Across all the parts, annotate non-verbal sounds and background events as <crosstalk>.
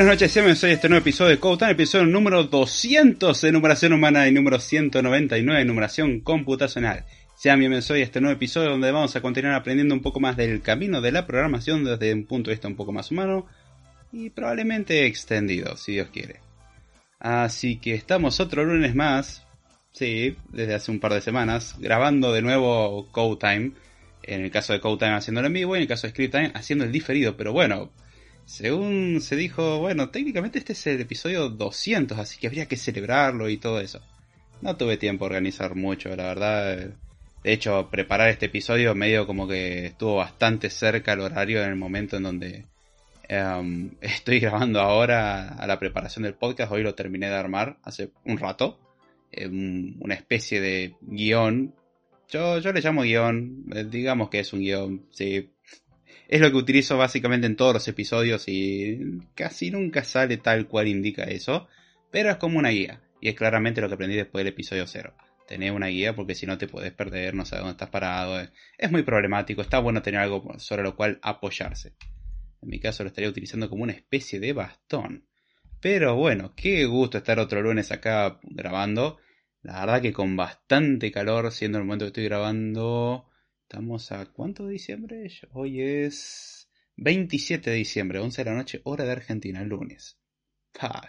buenas noches, bienvenidos a este nuevo episodio de Code episodio número 200 de numeración humana y número 199 de numeración computacional. Sean bienvenidos a este nuevo episodio donde vamos a continuar aprendiendo un poco más del camino de la programación desde un punto de vista un poco más humano y probablemente extendido, si Dios quiere. Así que estamos otro lunes más, sí, desde hace un par de semanas, grabando de nuevo Code Time. En el caso de Code Time haciéndolo en vivo y en el caso de Script Time haciendo el diferido, pero bueno, según se dijo, bueno, técnicamente este es el episodio 200, así que habría que celebrarlo y todo eso. No tuve tiempo a organizar mucho, la verdad. De hecho, preparar este episodio medio como que estuvo bastante cerca al horario en el momento en donde em, <laughs> estoy grabando ahora a la preparación del podcast. Hoy lo terminé de armar hace un rato. una especie de guion. Yo, yo le llamo guion, eh, digamos que es un guion, sí, es lo que utilizo básicamente en todos los episodios y casi nunca sale tal cual indica eso, pero es como una guía. Y es claramente lo que aprendí después del episodio 0. Tener una guía porque si no te puedes perder, no sabes dónde estás parado. Es muy problemático, está bueno tener algo sobre lo cual apoyarse. En mi caso lo estaría utilizando como una especie de bastón. Pero bueno, qué gusto estar otro lunes acá grabando. La verdad que con bastante calor, siendo el momento que estoy grabando Estamos a cuánto de diciembre? Hoy es 27 de diciembre, 11 de la noche, hora de Argentina, lunes. ¡Ah!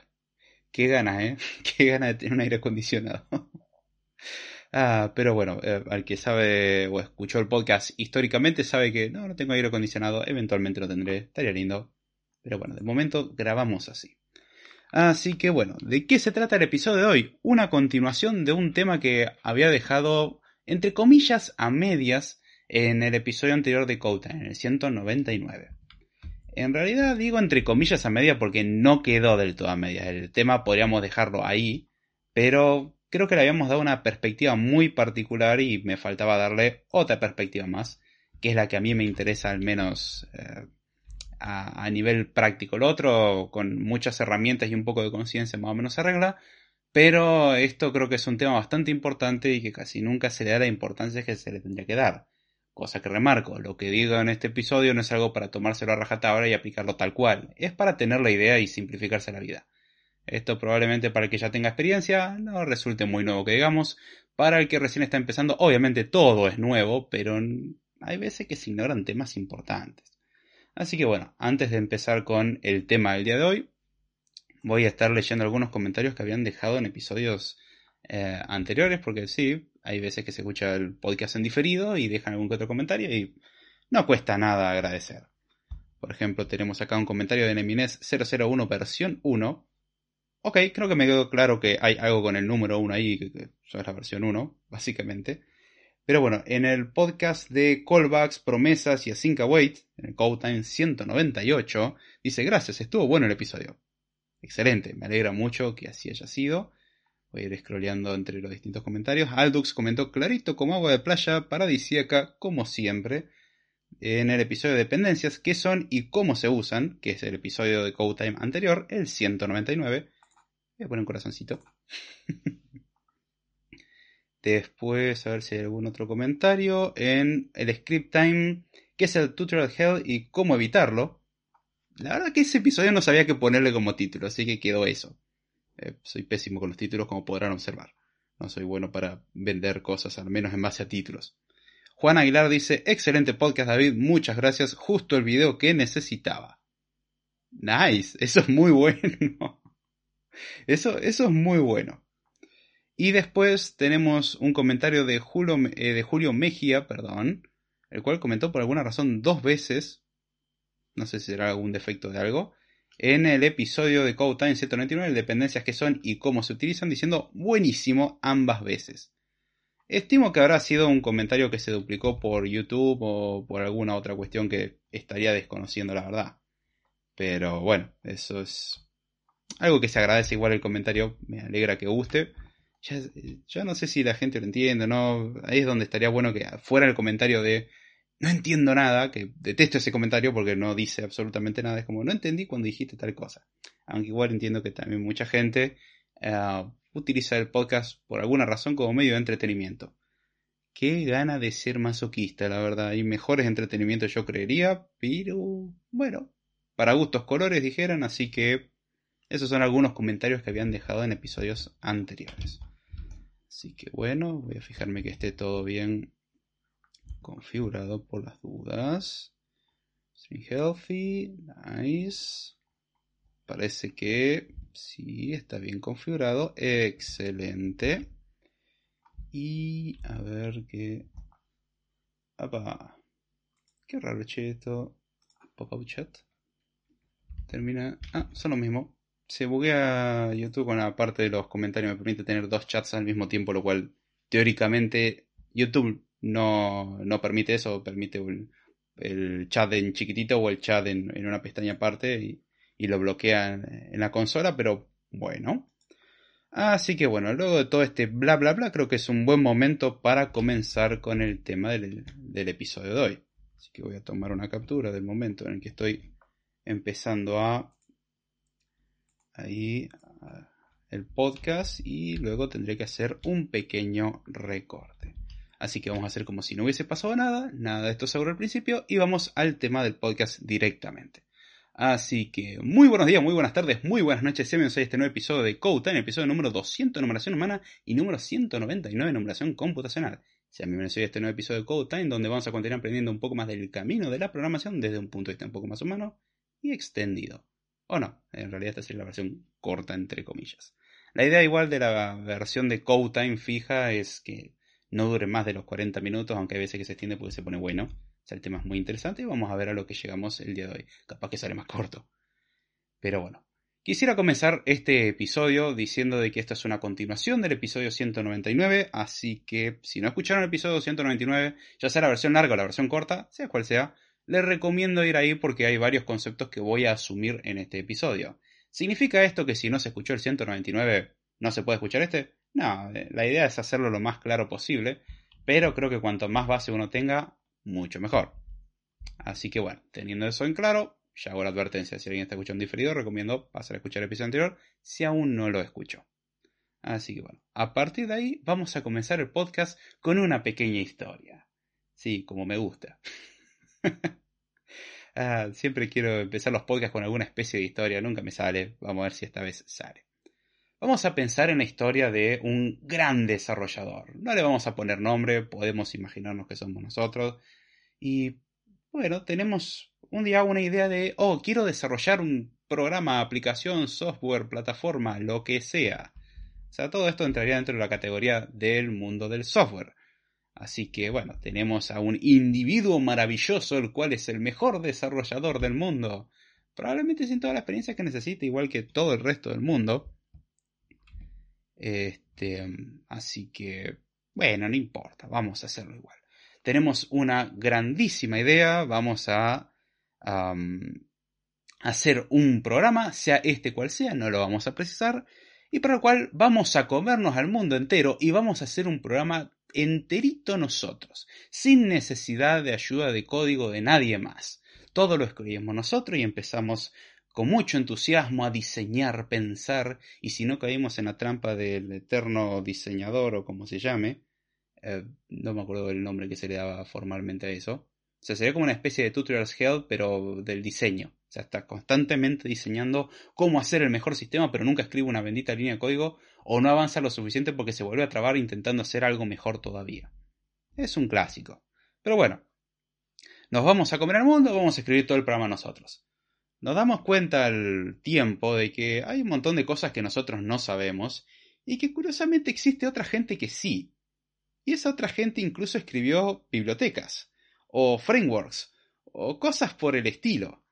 Qué ganas, ¿eh? <laughs> Qué ganas de tener un aire acondicionado. <laughs> ah, pero bueno, eh, al que sabe o escuchó el podcast históricamente sabe que no, no tengo aire acondicionado, eventualmente lo tendré, estaría lindo. Pero bueno, de momento grabamos así. Así que bueno, ¿de qué se trata el episodio de hoy? Una continuación de un tema que había dejado, entre comillas, a medias en el episodio anterior de Code en el 199. En realidad digo entre comillas a media porque no quedó del todo a media. El tema podríamos dejarlo ahí, pero creo que le habíamos dado una perspectiva muy particular y me faltaba darle otra perspectiva más, que es la que a mí me interesa al menos eh, a, a, nivel práctico. Lo otro, con muchas herramientas y un poco de conciencia, más o menos se arregla. Pero esto creo que es un tema bastante importante y que casi nunca se le da la importancia que se le tendría que dar. Cosa que remarco, lo que digo en este episodio no es algo para tomárselo a rajatabla y aplicarlo tal cual, es para tener la idea y simplificarse la vida. Esto probablemente para el que ya tenga experiencia no resulte muy nuevo que digamos, para el que recién está empezando obviamente todo es nuevo, pero hay veces que se ignoran temas importantes. Así que bueno, antes de empezar con el tema del día de hoy, voy a estar leyendo algunos comentarios que habían dejado en episodios eh, anteriores, porque sí, hay veces que se escucha el podcast en diferido y dejan algún que otro comentario y no cuesta nada agradecer. Por ejemplo, tenemos acá un comentario de Nemines 001 versión 1. Ok, creo que me quedó claro que hay algo con el número 1 ahí, que, eso es la versión 1, básicamente. Pero bueno, en el podcast de callbacks, promesas y async await, en el Code Time 198, dice gracias, estuvo bueno el episodio. Excelente, me alegra mucho que así haya sido. Voy a ir scrolleando entre los distintos comentarios. Aldux comentó clarito como agua de playa, paradisíaca, como siempre. En el episodio de dependencias, qué son y cómo se usan, que es el episodio de Code Time anterior, el 199. Voy a poner un corazoncito. <laughs> Después, a ver si hay algún otro comentario. En el Script Time, qué es el Tutorial Hell y cómo evitarlo. La verdad que ese episodio no sabía qué ponerle como título, así que quedó eso. Eh, soy pésimo con los títulos, como podrán observar. No soy bueno para vender cosas, al menos en base a títulos. Juan Aguilar dice, excelente podcast David, muchas gracias, justo el video que necesitaba. Nice, eso es muy <laughs> bueno. Eso, eso es muy bueno. Y después tenemos un comentario de Julio, eh, de Julio Mejía, perdón, el cual comentó por alguna razón dos veces. No sé si será algún defecto de algo en el episodio de Code Time 199, dependencias que son y cómo se utilizan, diciendo buenísimo ambas veces. Estimo que habrá sido un comentario que se duplicó por YouTube o por alguna otra cuestión que estaría desconociendo la verdad. Pero bueno, eso es algo que se agradece igual el comentario, me alegra que guste. Ya, no sé si la gente lo entiende, ¿no? Ahí es donde estaría bueno que fuera el comentario de no entiendo nada, que detesto ese comentario porque no dice absolutamente nada, es como no entendí cuando dijiste tal cosa. Aunque igual entiendo que también mucha gente eh, utiliza el podcast por alguna razón como medio de entretenimiento. Qué gana de ser masoquista, la verdad. Hay mejores entretenimientos yo creería, pero bueno, para gustos colores dijeran, así que esos son algunos comentarios que habían dejado en episodios anteriores. Así que bueno, voy a fijarme que esté todo bien configurado por las dudas. String healthy, nice. Parece que sí, está bien configurado. Excelente. Y a ver qué... ¡Apa! Qué raro, che, esto. Pop-up chat. Termina... Ah, son lo mismo. Se buguea YouTube con la parte de los comentarios. Me permite tener dos chats al mismo tiempo, lo cual teóricamente YouTube no, no permite eso. Permite el chat en chiquitito o el chat en, en una pestaña aparte y, y lo bloquea en la consola, pero bueno. Así que bueno, luego de todo este bla bla bla, creo que es un buen momento para comenzar con el tema del, episodio de hoy. Así que voy a tomar una captura del momento en el que estoy empezando a ahí el podcast y luego tendré que hacer un pequeño recorte. Así que vamos a hacer como si no hubiese pasado nada, nada de esto seguro al principio y vamos al tema del podcast directamente. Así que muy buenos días, muy buenas tardes, muy buenas noches. Bienvenidos a este nuevo episodio de Code Time, episodio número 200 numeración humana y número 199 numeración computacional. Sean bienvenidos a este nuevo episodio de Code Time, donde vamos a continuar aprendiendo un poco más del camino de la programación desde un punto de vista un poco más humano y extendido. O no, en realidad esta es la versión corta entre comillas. La idea igual de la versión de Code Time fija es que no dure más de los 40 minutos, aunque hay veces que se extiende porque se pone bueno el tema es muy interesante y vamos a ver a lo que llegamos el día de hoy. Capaz que sale más corto. Pero bueno. Quisiera comenzar este episodio diciendo de que esta es una continuación del episodio 199, así que si no escucharon el episodio 199, ya sea la versión larga o la versión corta, sea cual sea, les recomiendo ir ahí porque hay varios conceptos que voy a asumir en este episodio. ¿Significa esto que si no se escuchó el 199 no se puede escuchar este? No, eh, la idea es hacerlo lo más claro posible, pero creo que cuanto más base uno tenga, mucho mejor. Así que bueno, teniendo eso en claro, ya hago la advertencia. Si alguien está escuchando diferido, recomiendo pasar a escuchar el episodio anterior si aún no lo escuchó. Así que bueno, a partir de ahí vamos a comenzar el podcast con una pequeña historia. Sí, como me gusta. <laughs> Ah, siempre quiero empezar los podcasts con alguna especie de historia, nunca me sale. Vamos a ver si esta vez sale. Vamos a pensar en la historia de un gran desarrollador. No le vamos a poner nombre, podemos imaginarnos que somos nosotros. Y bueno, tenemos un día una idea de, oh, quiero desarrollar un programa, aplicación, software, plataforma, lo que sea. O sea, todo esto entraría dentro de la categoría del mundo del software. Así que bueno, tenemos a un individuo maravilloso, el cual es el mejor desarrollador del mundo. Probablemente sin toda la experiencia que necesita, igual que todo el resto del mundo. Este, así que, bueno, no importa, vamos a hacerlo igual tenemos una grandísima idea, vamos a hacer un programa, sea este cual sea, no lo vamos a precisar, y para el cual vamos a comernos al mundo entero y vamos a hacer un programa enterito nosotros, sin necesidad de ayuda de código de nadie más. Todo lo escribimos nosotros y empezamos con mucho entusiasmo a diseñar, pensar, y si no caímos en la trampa del eterno diseñador o como se llame, eh, no me acuerdo el nombre que se le daba formalmente a eso. O sería como una especie de tutorials hell, pero del diseño. O sea, está constantemente diseñando cómo hacer el mejor sistema, pero nunca escribe una bendita línea de código o no avanza lo suficiente porque se vuelve a trabar intentando hacer algo mejor todavía. Es un clásico. Pero bueno, nos vamos a comer al mundo, vamos a escribir todo el programa nosotros. Nos damos cuenta al tiempo de que hay un montón de cosas que nosotros no sabemos y que curiosamente existe otra gente que sí. Y esa otra gente incluso escribió bibliotecas, o frameworks, o cosas por el estilo.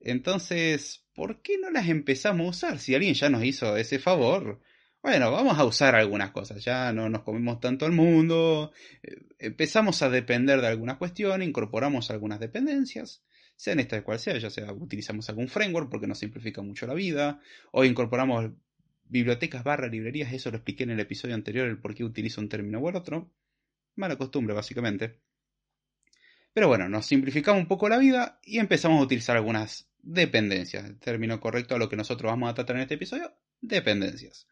Entonces, ¿por qué no las empezamos a usar? Si alguien ya nos hizo ese favor, bueno, vamos a usar algunas cosas, ya no nos comemos tanto al mundo, eh, empezamos a depender de alguna cuestión, incorporamos algunas dependencias, sean estas cual sea, ya sea utilizamos algún framework porque nos simplifica mucho la vida, o incorporamos bibliotecas barra librerías, eso lo expliqué en el episodio anterior, el por qué utilizo un término o el otro. Mala costumbre, básicamente. Pero bueno, nos simplificamos un poco la vida y empezamos a utilizar algunas dependencias. El término correcto a lo que nosotros vamos a tratar en este episodio, dependencias.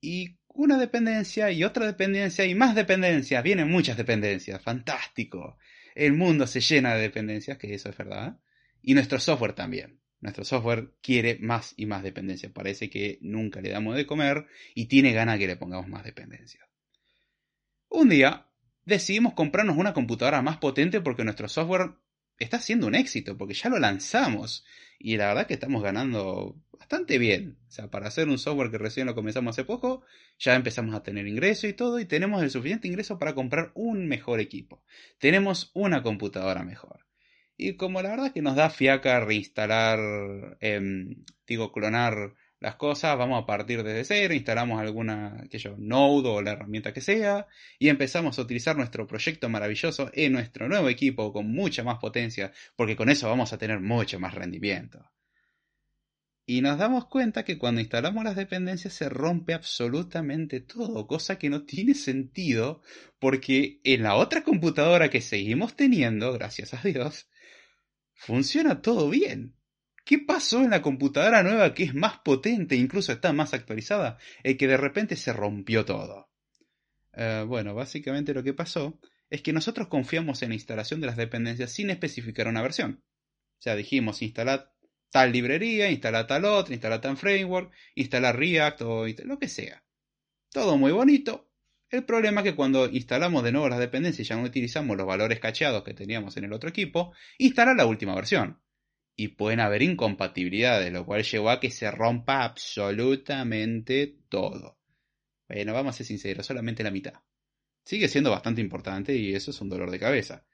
Y una dependencia y otra dependencia y más dependencias. Vienen muchas dependencias. Fantástico. El mundo se llena de dependencias, que eso es verdad. Y nuestro software también. Nuestro software quiere más y más dependencia. Parece que nunca le damos de comer y tiene ganas que le pongamos más dependencia. Un día decidimos comprarnos una computadora más potente porque nuestro software está siendo un éxito, porque ya lo lanzamos. Y la verdad que estamos ganando bastante bien. O sea, para hacer un software que recién lo comenzamos hace poco, ya empezamos a tener ingreso y todo, y tenemos el suficiente ingreso para comprar un mejor equipo. Tenemos una computadora mejor. Y como la verdad que nos da fiaca reinstalar, em, digo, clonar las cosas, vamos a partir desde cero, instalamos alguna, que yo, Node o la herramienta que sea, y empezamos a utilizar nuestro proyecto maravilloso en nuestro nuevo equipo con mucha más potencia, porque con eso vamos a tener mucho más rendimiento. Y nos damos cuenta que cuando instalamos las dependencias se rompe absolutamente todo, cosa que no tiene sentido, porque en la otra computadora que seguimos teniendo, gracias a Dios, funciona todo bien. ¿Qué pasó en la computadora nueva que es más potente, incluso está más actualizada, y que de repente se rompió todo? Eh, bueno, básicamente lo que pasó es que nosotros confiamos en la instalación de las dependencias sin especificar una versión. O sea, dijimos instalar tal librería, instalar tal otra, instalar tal framework, instalar React o lo que sea. Todo muy bonito. El problema es que cuando instalamos de nuevo las dependencias y ya no utilizamos los valores cacheados que teníamos en el otro equipo, instala la última versión. Y pueden haber incompatibilidades, lo cual llevó a que se rompa absolutamente todo. Bueno, vamos a ser sinceros, solamente la mitad. Sigue siendo bastante importante y eso es un dolor de cabeza.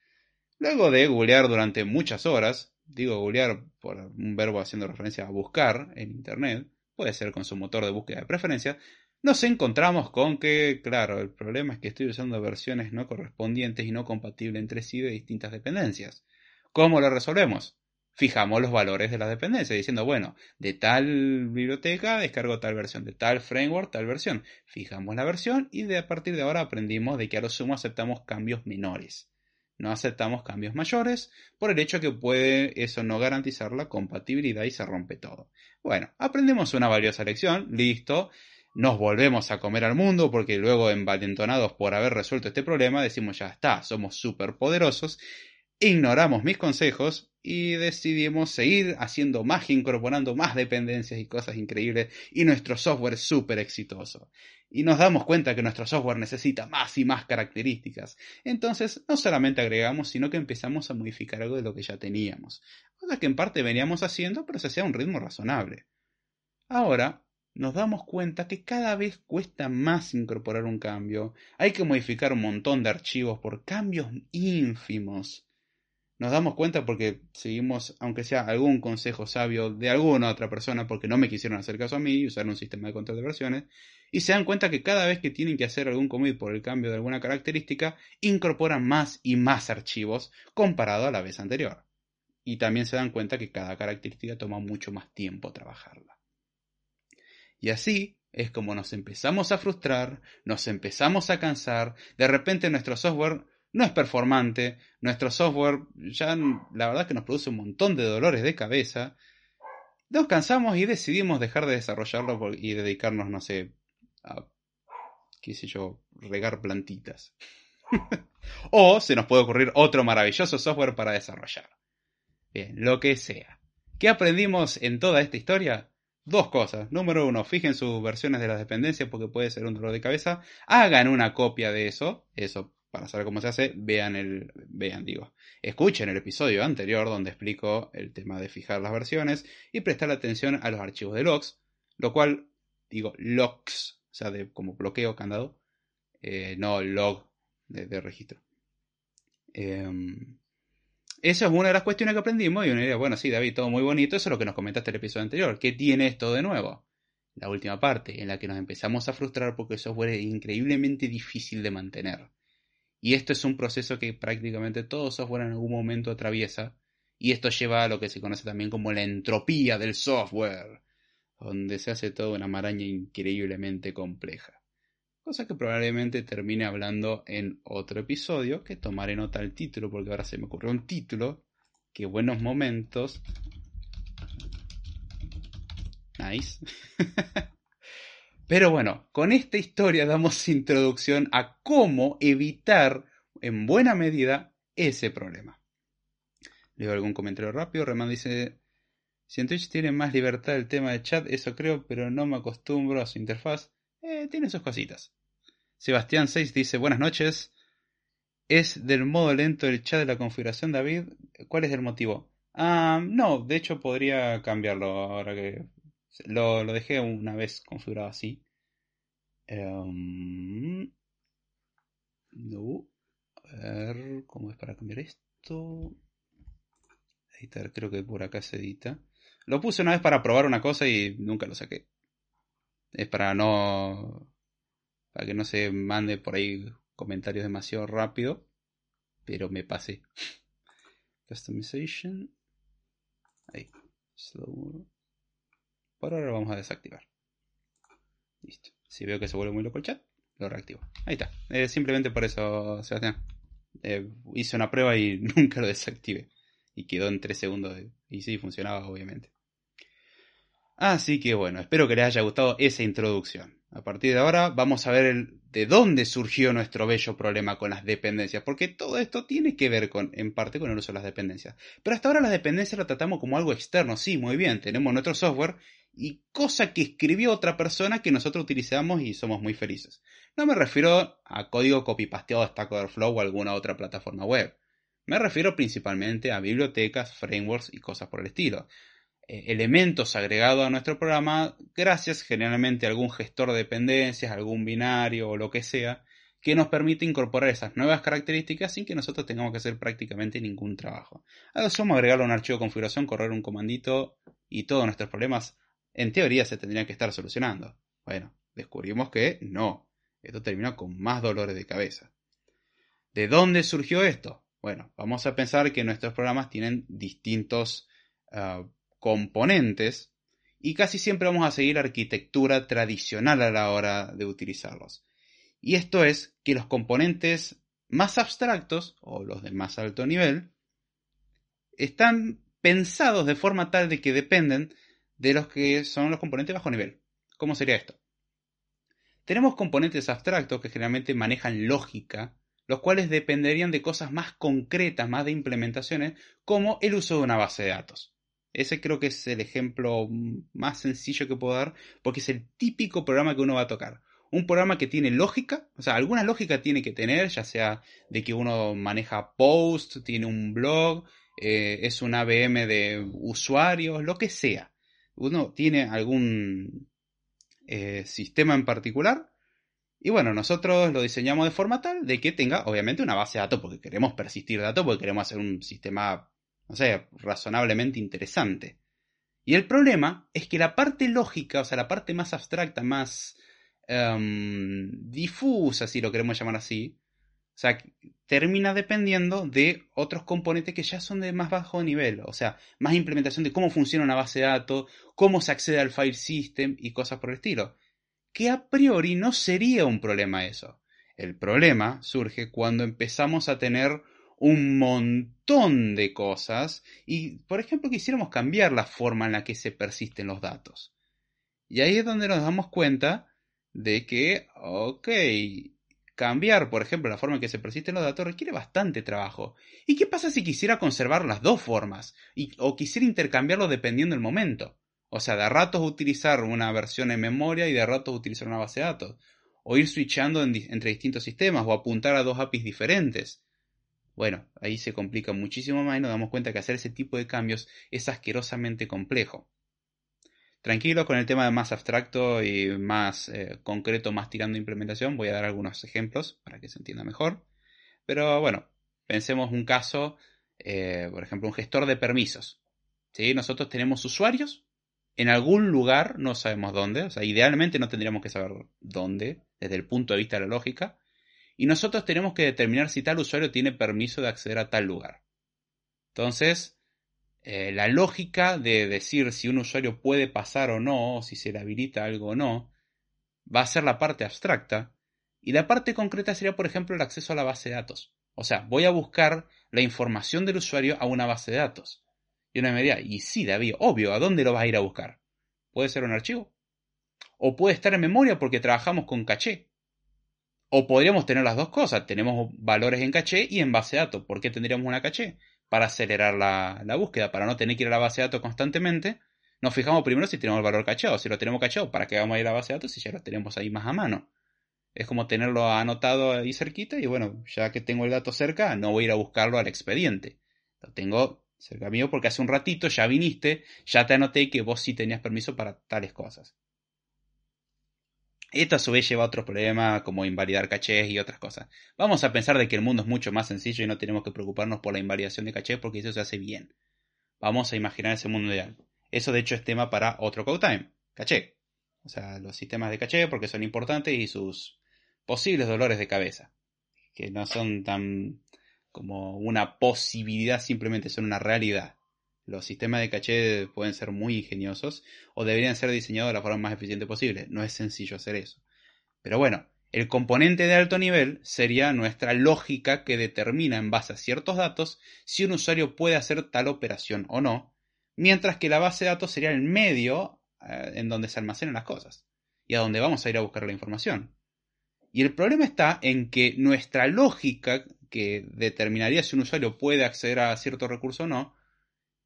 Luego de googlear durante muchas horas, digo googlear por un verbo haciendo referencia a buscar en Internet, puede ser con su motor de búsqueda de preferencia, nos encontramos con que, claro, el problema es que estoy usando versiones no correspondientes y no compatibles entre sí de distintas dependencias. ¿Cómo lo resolvemos? Fijamos los valores de la dependencia, diciendo, bueno, de tal biblioteca descargo tal versión, de tal framework tal versión. Fijamos la versión y de a partir de ahora aprendimos de que a lo sumo aceptamos cambios menores. No aceptamos cambios mayores por el hecho que puede eso no garantizar la compatibilidad y se rompe todo. Bueno, aprendemos una valiosa lección, listo nos volvemos a comer al mundo porque luego envalentonados por haber resuelto este problema decimos ya está, somos súper poderosos, ignoramos mis consejos y decidimos seguir haciendo más, incorporando más dependencias y cosas increíbles y nuestro software es súper exitoso. Y nos damos cuenta que nuestro software necesita más y más características. Entonces no solamente agregamos, sino que empezamos a modificar algo de lo que ya teníamos. Cosa que en parte veníamos haciendo, pero se hacía a un ritmo razonable. Ahora nos damos cuenta que cada vez cuesta más incorporar un cambio. Hay que modificar un montón de archivos por cambios ínfimos. Nos damos cuenta porque seguimos, aunque sea algún consejo sabio de alguna otra persona, porque no me quisieron hacer caso a mí y usar un sistema de control de versiones, y se dan cuenta que cada vez que tienen que hacer algún commit por el cambio de alguna característica, incorporan más y más archivos comparado a la vez anterior. Y también se dan cuenta que cada característica toma mucho más tiempo trabajarla. Y así es como nos empezamos a frustrar, nos empezamos a cansar, de repente nuestro software no es performante, nuestro software ya la verdad que nos produce un montón de dolores de cabeza, nos cansamos y decidimos dejar de desarrollarlo y dedicarnos, no sé, a, qué sé yo, regar plantitas. <laughs> o se nos puede ocurrir otro maravilloso software para desarrollar. Bien, lo que sea. ¿Qué aprendimos en toda esta historia? Dos cosas. Número uno, fijen sus versiones de las dependencias porque puede ser un dolor de cabeza. Hagan una copia de eso. Eso, para saber cómo se hace, vean el. Vean, digo. Escuchen el episodio anterior donde explico el tema de fijar las versiones y prestar atención a los archivos de logs. Lo cual, digo, logs, o sea, de como bloqueo candado. Eh, no log de, registro. Eh, esa es una de las cuestiones que aprendimos y uno diría, bueno, sí, David, todo muy bonito, eso es lo que nos comentaste en el episodio anterior. ¿Qué tiene esto de nuevo? La última parte, en la que nos empezamos a frustrar porque el software es increíblemente difícil de mantener. Y esto es un proceso que prácticamente todo software en algún momento atraviesa, y esto lleva a lo que se conoce también como la entropía del software, donde se hace toda una maraña increíblemente compleja cosa que probablemente termine hablando en otro episodio, que tomaré nota del título, porque ahora se me ocurrió un título, que buenos momentos. Nice. <laughs> Pero bueno, con esta historia damos <laughs> introducción a cómo evitar en buena medida ese problema. Leo algún comentario rápido. Reman dice: Si en Twitch tiene más libertad el tema de chat, eso creo, pero no me acostumbro a su interfaz. Eh, tiene sus cositas. Sebastián 6 dice: Buenas noches. ¿Es del modo lento el chat de la configuración, David? ¿Cuál es el motivo? Ah, no, de hecho podría cambiarlo ahora que lo, lo dejé una vez configurado así. Em, no. A ver, ¿cómo es para cambiar esto? Editar, creo que por acá se edita. Lo puse una vez para probar una cosa y nunca lo saqué. Es para no. para que no se mande por ahí comentarios demasiado rápido. Pero me pasé. Customization. Ahí. Slow. Por ahora lo vamos a desactivar. Listo. Si veo que se vuelve muy loco el chat, lo reactivo. Ahí está. Eh, simplemente por eso, Sebastián. Eh, hice una prueba y <laughs> nunca lo desactivé. Y quedó en 3 segundos. Y sí, funcionaba, obviamente. Así que bueno, espero que les haya gustado esa introducción. A partir de ahora vamos a ver de dónde surgió nuestro bello problema con las dependencias, porque todo esto tiene que ver con, en parte con el uso de las dependencias. Pero hasta ahora las dependencias lo tratamos como algo externo, sí, muy bien, tenemos nuestro software y cosa que escribió otra persona que nosotros utilizamos y somos muy felices. No me refiero a código copy-pasteado de Stack Overflow o alguna otra plataforma web. Me refiero principalmente a bibliotecas, frameworks y cosas por el estilo. Eh, elementos agregados a nuestro programa gracias generalmente a algún gestor de dependencias, algún binario o lo que sea, que nos permite incorporar esas nuevas características sin que nosotros tengamos que hacer prácticamente ningún trabajo. Ahora somos agregarle un archivo de configuración, correr un comandito y todos nuestros problemas en teoría se tendrían que estar solucionando. Bueno, descubrimos que no. Esto termina con más dolores de cabeza. ¿De dónde surgió esto? Bueno, vamos a pensar que nuestros programas tienen distintos ah, componentes y casi siempre vamos a seguir arquitectura tradicional a la hora de utilizarlos. Y esto es que los componentes más abstractos o los de más alto nivel están pensados de forma tal de que dependen de los que son los componentes bajo nivel. ¿Cómo sería esto? Tenemos componentes abstractos que generalmente manejan lógica, los cuales dependerían de cosas más concretas, más de implementaciones, como el uso de una base de datos. Ese creo que es el ejemplo más sencillo que puedo dar, porque es el típico programa que uno va a tocar. Un programa que tiene lógica, o sea, alguna lógica tiene que tener, ya sea de que uno maneja post, tiene un blog, eh, es un ABM de usuarios, lo que sea uno tiene algún eh, sistema en particular. Y bueno, nosotros lo diseñamos de forma tal de que tenga, obviamente, una base de datos, porque queremos persistir datos, porque queremos hacer un sistema, no sé, razonablemente interesante. Y el problema es que la parte lógica, o sea, la parte más abstracta, más em, difusa, si lo queremos llamar así, o sea, termina dependiendo de otros componentes que ya son de más bajo nivel, o sea, más implementación de cómo funciona una base de datos, cómo se accede al file system y cosas por el estilo. Que a priori no sería un problema eso. El problema surge cuando empezamos a tener un montón de cosas y, por ejemplo, quisiéramos cambiar la forma en la que se persisten los datos. Y ahí es donde nos damos cuenta de que, ok, Cambiar, por ejemplo, la forma en que se persisten los datos requiere bastante trabajo. ¿Y qué pasa si quisiera conservar las dos formas? o quisiera intercambiarlo dependiendo del momento. O sea, de ratos utilizar una versión en memoria y de ratos utilizar una base de datos. O ir switchando entre distintos sistemas o apuntar a dos APIs diferentes. Bueno, ahí se complica muchísimo más y nos damos cuenta que hacer ese tipo de cambios es asquerosamente complejo tranquilo con el tema más abstracto y más eh, concreto, más tirando implementación. Voy a dar algunos ejemplos para que se entienda mejor. Pero bueno, pensemos un caso, eh, por ejemplo, un gestor de permisos. ¿Sí? Nosotros tenemos usuarios en algún lugar, no sabemos dónde, o sea, idealmente no tendríamos que saber dónde, desde el punto de vista de la lógica, y nosotros tenemos que determinar si tal usuario tiene permiso de acceder a tal lugar. Entonces, eh, la lógica de decir si un usuario puede pasar o no, o si se le habilita algo o no, va a ser la parte abstracta. Y la parte concreta sería, por ejemplo, el acceso a la base de datos. O sea, voy a buscar la información del usuario a una base de datos. Y una me diría, y sí, David, obvio, ¿a dónde lo vas a ir a buscar? Puede ser un archivo. O puede estar en memoria porque trabajamos con caché. O podríamos tener las dos cosas. Tenemos valores en caché y en base de datos. ¿Por qué tendríamos una caché? para acelerar la, búsqueda, para no tener que ir a la base de datos constantemente. Nos fijamos primero si tenemos el valor cachado. Si lo tenemos cachado, ¿para qué vamos a ir a la base de datos si ya lo tenemos ahí más a mano? Es como tenerlo anotado ahí cerquita y bueno, ya que tengo el dato cerca, no voy a ir a buscarlo al expediente. Lo tengo cerca mío porque hace un ratito ya viniste, ya te anoté que vos sí tenías permiso para tales cosas. Esto a su vez lleva a otros problemas como invalidar cachés y otras cosas. Vamos a pensar de que el mundo es mucho más sencillo y no tenemos que preocuparnos por la invalidación de cachés porque eso se hace bien. Vamos a imaginar ese mundo ideal. Eso de hecho es tema para otro Code Time. Caché. O sea, los sistemas de caché porque son importantes y sus posibles dolores de cabeza. Que no son tan como una posibilidad, simplemente son una realidad. Los sistemas de caché pueden ser muy ingeniosos o deberían ser diseñados de la forma más eficiente posible. No es sencillo hacer eso. Pero bueno, el componente de alto nivel sería nuestra lógica que determina en base a ciertos datos si un usuario puede hacer tal operación o no, mientras que la base de datos sería el medio eh, en donde se almacenan las cosas y a donde vamos a ir a buscar la información. Y el problema está en que nuestra lógica que determinaría si un usuario puede acceder a cierto recurso o no,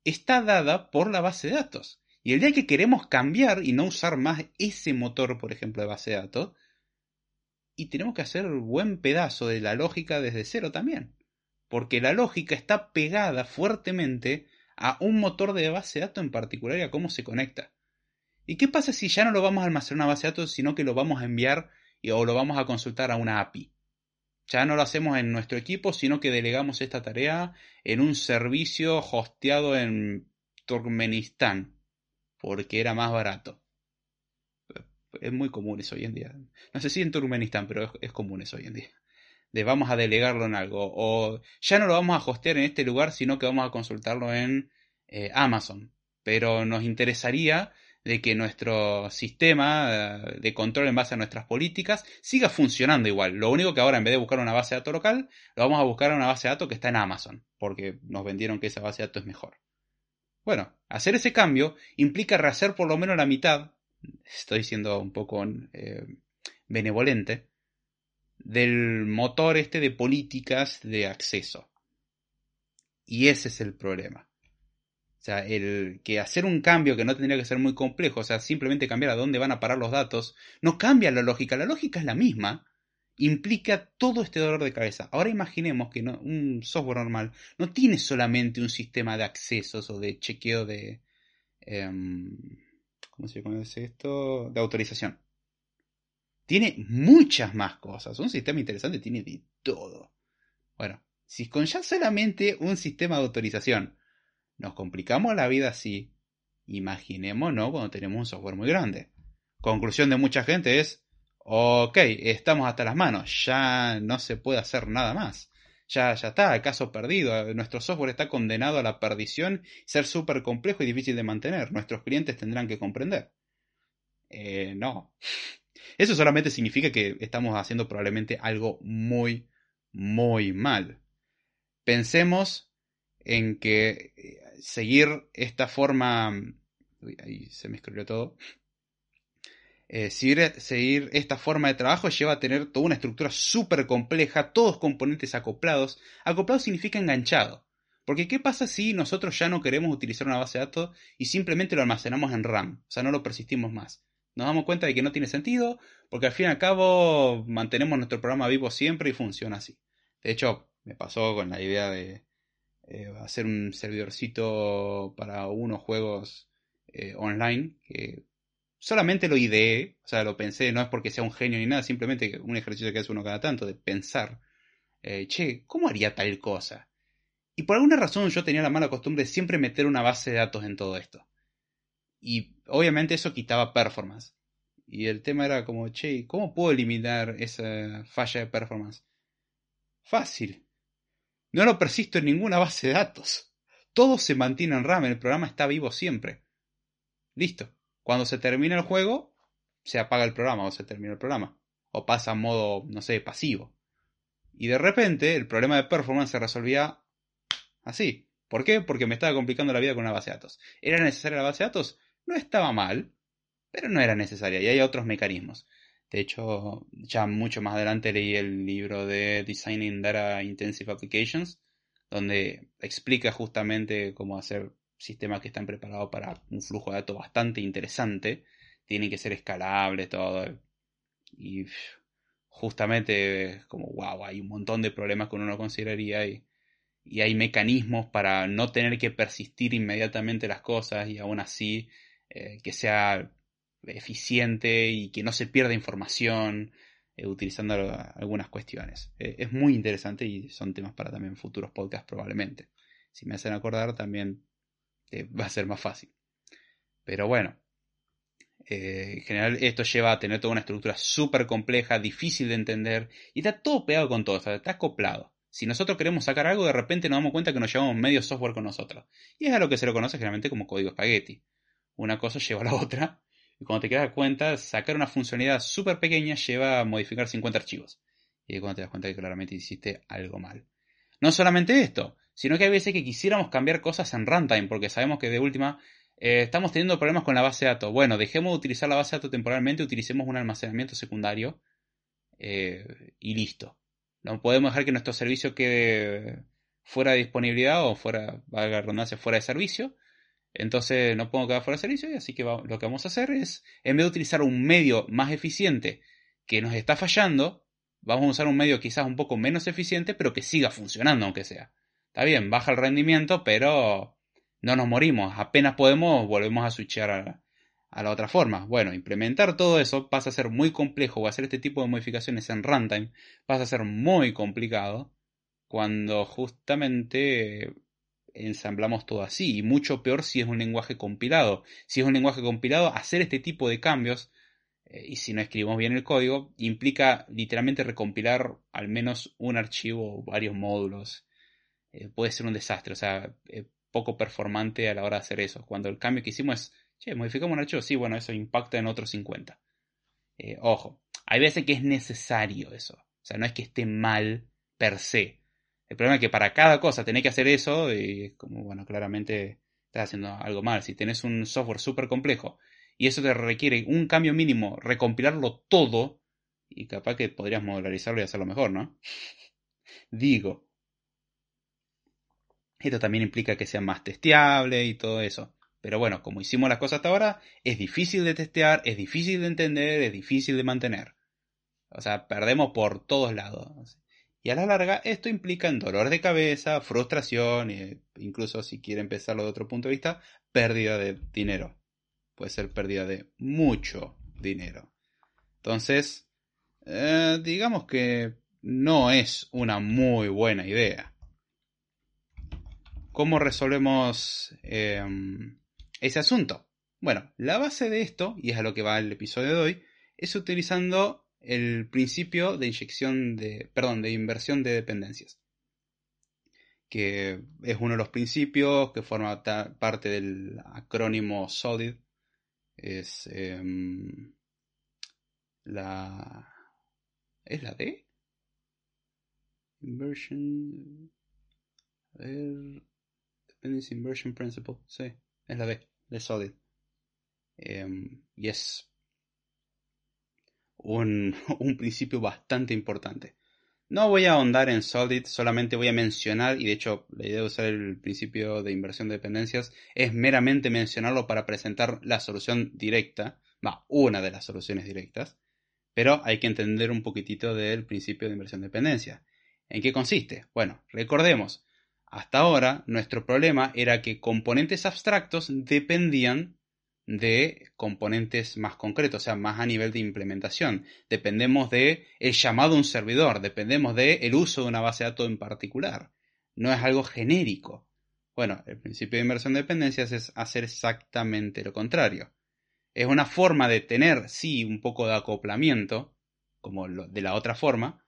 está dada por la base de datos. Y el día que queremos cambiar y no usar más ese motor, por ejemplo, de base de datos, y tenemos que hacer buen pedazo de la lógica desde cero también. Porque la lógica está pegada fuertemente a un motor de base de datos en particular y a cómo se conecta. ¿Y qué pasa si ya no lo vamos a almacenar en una base de datos, sino que lo vamos a enviar o lo vamos a consultar a una API? Ya no lo hacemos en nuestro equipo, sino que delegamos esta tarea en un servicio hosteado en Turkmenistán, porque era más barato. Es muy común eso hoy en día. No sé si en Turkmenistán, pero es, común eso hoy en día. Vamos a delegarlo en algo. O ya no lo vamos a hostear en este lugar, sino que vamos a consultarlo en eh, Amazon. Pero nos interesaría de que nuestro sistema eh, de control en base a nuestras políticas siga funcionando igual. Lo único que ahora en vez de buscar una base de datos local, lo vamos a buscar en una base de datos que está en Amazon, porque nos vendieron que esa base de datos es mejor. Bueno, hacer ese cambio implica rehacer por lo menos la mitad, estoy siendo un poco eh, benevolente, del motor este de políticas de acceso. Y ese es el problema. O sea, el que hacer un cambio que no tendría que ser muy complejo, o sea, simplemente cambiar a dónde van a parar los datos, no cambia la lógica, la lógica es la misma, implica todo este dolor de cabeza. Ahora imaginemos que un software normal no tiene solamente un sistema de accesos o de chequeo de... Em, ¿Cómo se conoce esto? De autorización. Tiene muchas más cosas. Un sistema interesante tiene de todo. Bueno, si con ya solamente un sistema de autorización nos complicamos la vida así. Imaginémonos cuando tenemos un software muy grande. Conclusión de mucha gente es, ok, estamos hasta las manos, ya no se puede hacer nada más. Ya, ya está, el caso perdido. Nuestro software está condenado a la perdición, ser súper complejo y difícil de mantener. Nuestros clientes tendrán que comprender. Eh, no. Eso solamente significa que estamos haciendo probablemente algo muy, muy mal. Pensemos en que eh, seguir esta forma, ahí se me escribió todo, eh, seguir, seguir, esta forma de trabajo lleva a tener toda una estructura súper compleja, todos componentes acoplados. Acoplado significa enganchado. Porque ¿qué pasa si nosotros ya no queremos utilizar una base de datos y simplemente lo almacenamos en RAM? O sea, no lo persistimos más. Nos damos cuenta de que no tiene sentido, porque al fin y al cabo mantenemos nuestro programa vivo siempre y funciona así. De hecho, me pasó con la idea de, eh, hacer un servidorcito para unos juegos eh, online que solamente lo ideé, o sea, lo pensé, no es porque sea un genio ni nada, simplemente un ejercicio que hace uno cada tanto, de pensar, eh, che, ¿cómo haría tal cosa? Y por alguna razón yo tenía la mala costumbre de siempre meter una base de datos en todo esto. Y obviamente eso quitaba performance. Y el tema era como, che, ¿cómo puedo eliminar esa falla de performance? Fácil. No lo persisto en ninguna base de datos. Todo se mantiene en RAM, el programa está vivo siempre. Listo. Cuando se termina el juego, se apaga el programa o se termina el programa. O pasa a modo, no sé, pasivo. Y de repente el problema de performance se resolvía así. ¿Por qué? Porque me estaba complicando la vida con una base de datos. ¿Era necesaria la base de datos? No estaba mal, pero no era necesaria y hay otros mecanismos. De hecho, ya mucho más adelante leí el libro de Designing Data Intensive Applications, donde explica justamente cómo hacer sistemas que están preparados para un flujo de datos bastante interesante. Tienen que ser escalables, todo. Y justamente como, wow, hay un montón de problemas que uno no consideraría y, y hay mecanismos para no tener que persistir inmediatamente las cosas y aún así eh, que sea eficiente y que no se pierda información eh, utilizando algunas cuestiones. Eh, es muy interesante y son temas para también futuros podcasts probablemente. Si me hacen acordar también <laughs> va a ser más fácil. Pero bueno, en general esto lleva a tener toda una estructura súper compleja, difícil de entender y está todo pegado con todo, está acoplado. Si nosotros queremos sacar algo, de repente nos damos cuenta que nos llevamos medio software con nosotros. Y es a lo que se lo conoce generalmente como código espagueti. Una cosa lleva a la otra. Y cuando te das cuenta, sacar una funcionalidad súper pequeña lleva a modificar 50 archivos. Y cuando te das cuenta que claramente hiciste algo mal. No solamente esto, sino que hay veces que quisiéramos cambiar cosas en runtime, porque sabemos que de última eh, estamos teniendo problemas con la base de datos. Bueno, dejemos de utilizar la base de datos temporalmente, utilicemos un almacenamiento secundario eh, y listo. No podemos dejar que nuestro servicio quede fuera de disponibilidad o fuera, valga redundancia, fuera de servicio. Entonces no puedo quedar fuera de servicio y así que lo que vamos a hacer es, en vez de utilizar un medio más eficiente que nos está fallando, vamos a usar un medio quizás un poco menos eficiente, pero que siga funcionando aunque sea. Está bien, baja el rendimiento, pero no nos morimos. Apenas podemos, volvemos a switchar a, a la otra forma. Bueno, implementar todo eso pasa a ser muy complejo o hacer este tipo de modificaciones en runtime pasa a ser muy complicado cuando justamente ensamblamos todo así y mucho peor si es un lenguaje compilado. Si es un lenguaje compilado, hacer este tipo de cambios eh, y si no escribimos bien el código implica literalmente recompilar al menos un archivo o varios módulos. Eh, puede ser un desastre, o sea, eh, poco performante a la hora de hacer eso. Cuando el cambio que hicimos es Che, modificamos un archivo, sí, bueno, eso impacta en otros 50. Eh, ojo, hay veces que es necesario eso. O sea, no es que esté mal per se. El problema es que para cada cosa tenés que hacer eso y es como, bueno, claramente estás haciendo algo mal. Si tenés un software súper complejo y eso te requiere un cambio mínimo, recompilarlo todo, y capaz que podrías modularizarlo y hacerlo mejor, ¿no? <laughs> Digo. Esto también implica que sea más testeable y todo eso. Pero bueno, como hicimos las cosas hasta ahora, es difícil de testear, es difícil de entender, es difícil de mantener. O sea, perdemos por todos lados. Y a la larga esto implica en dolor de cabeza, frustración e incluso si quiere empezarlo de otro punto de vista, pérdida de dinero. Puede ser pérdida de mucho dinero. Entonces, eh, digamos que no es una muy buena idea. ¿Cómo resolvemos em, ese asunto. Bueno, la base de esto, y es a lo que va el episodio de hoy, es utilizando el principio de inyección de, perdón, de inversión de dependencias, que es uno de los principios que forma parte del acrónimo SOLID, es em, la, ¿es la D? Inversion, Dependency Inversion Principle, sí, es la D de Solid. Em, y es un, principio bastante importante. No voy a ahondar en Solid, solamente voy a mencionar, y de hecho la idea de usar el principio de inversión de dependencias es meramente mencionarlo para presentar la solución directa, va, una de las soluciones directas, pero hay que entender un poquitito del principio de inversión de dependencia. ¿En qué consiste? Bueno, recordemos, hasta ahora, nuestro problema era que componentes abstractos dependían de componentes más concretos, o sea, más a nivel de implementación. Dependemos de el llamado a un servidor, dependemos de el uso de una base de datos en particular. No es algo genérico. Bueno, el principio de inversión de dependencias es hacer exactamente lo contrario. Es una forma de tener, sí, un poco de acoplamiento, como de la otra forma,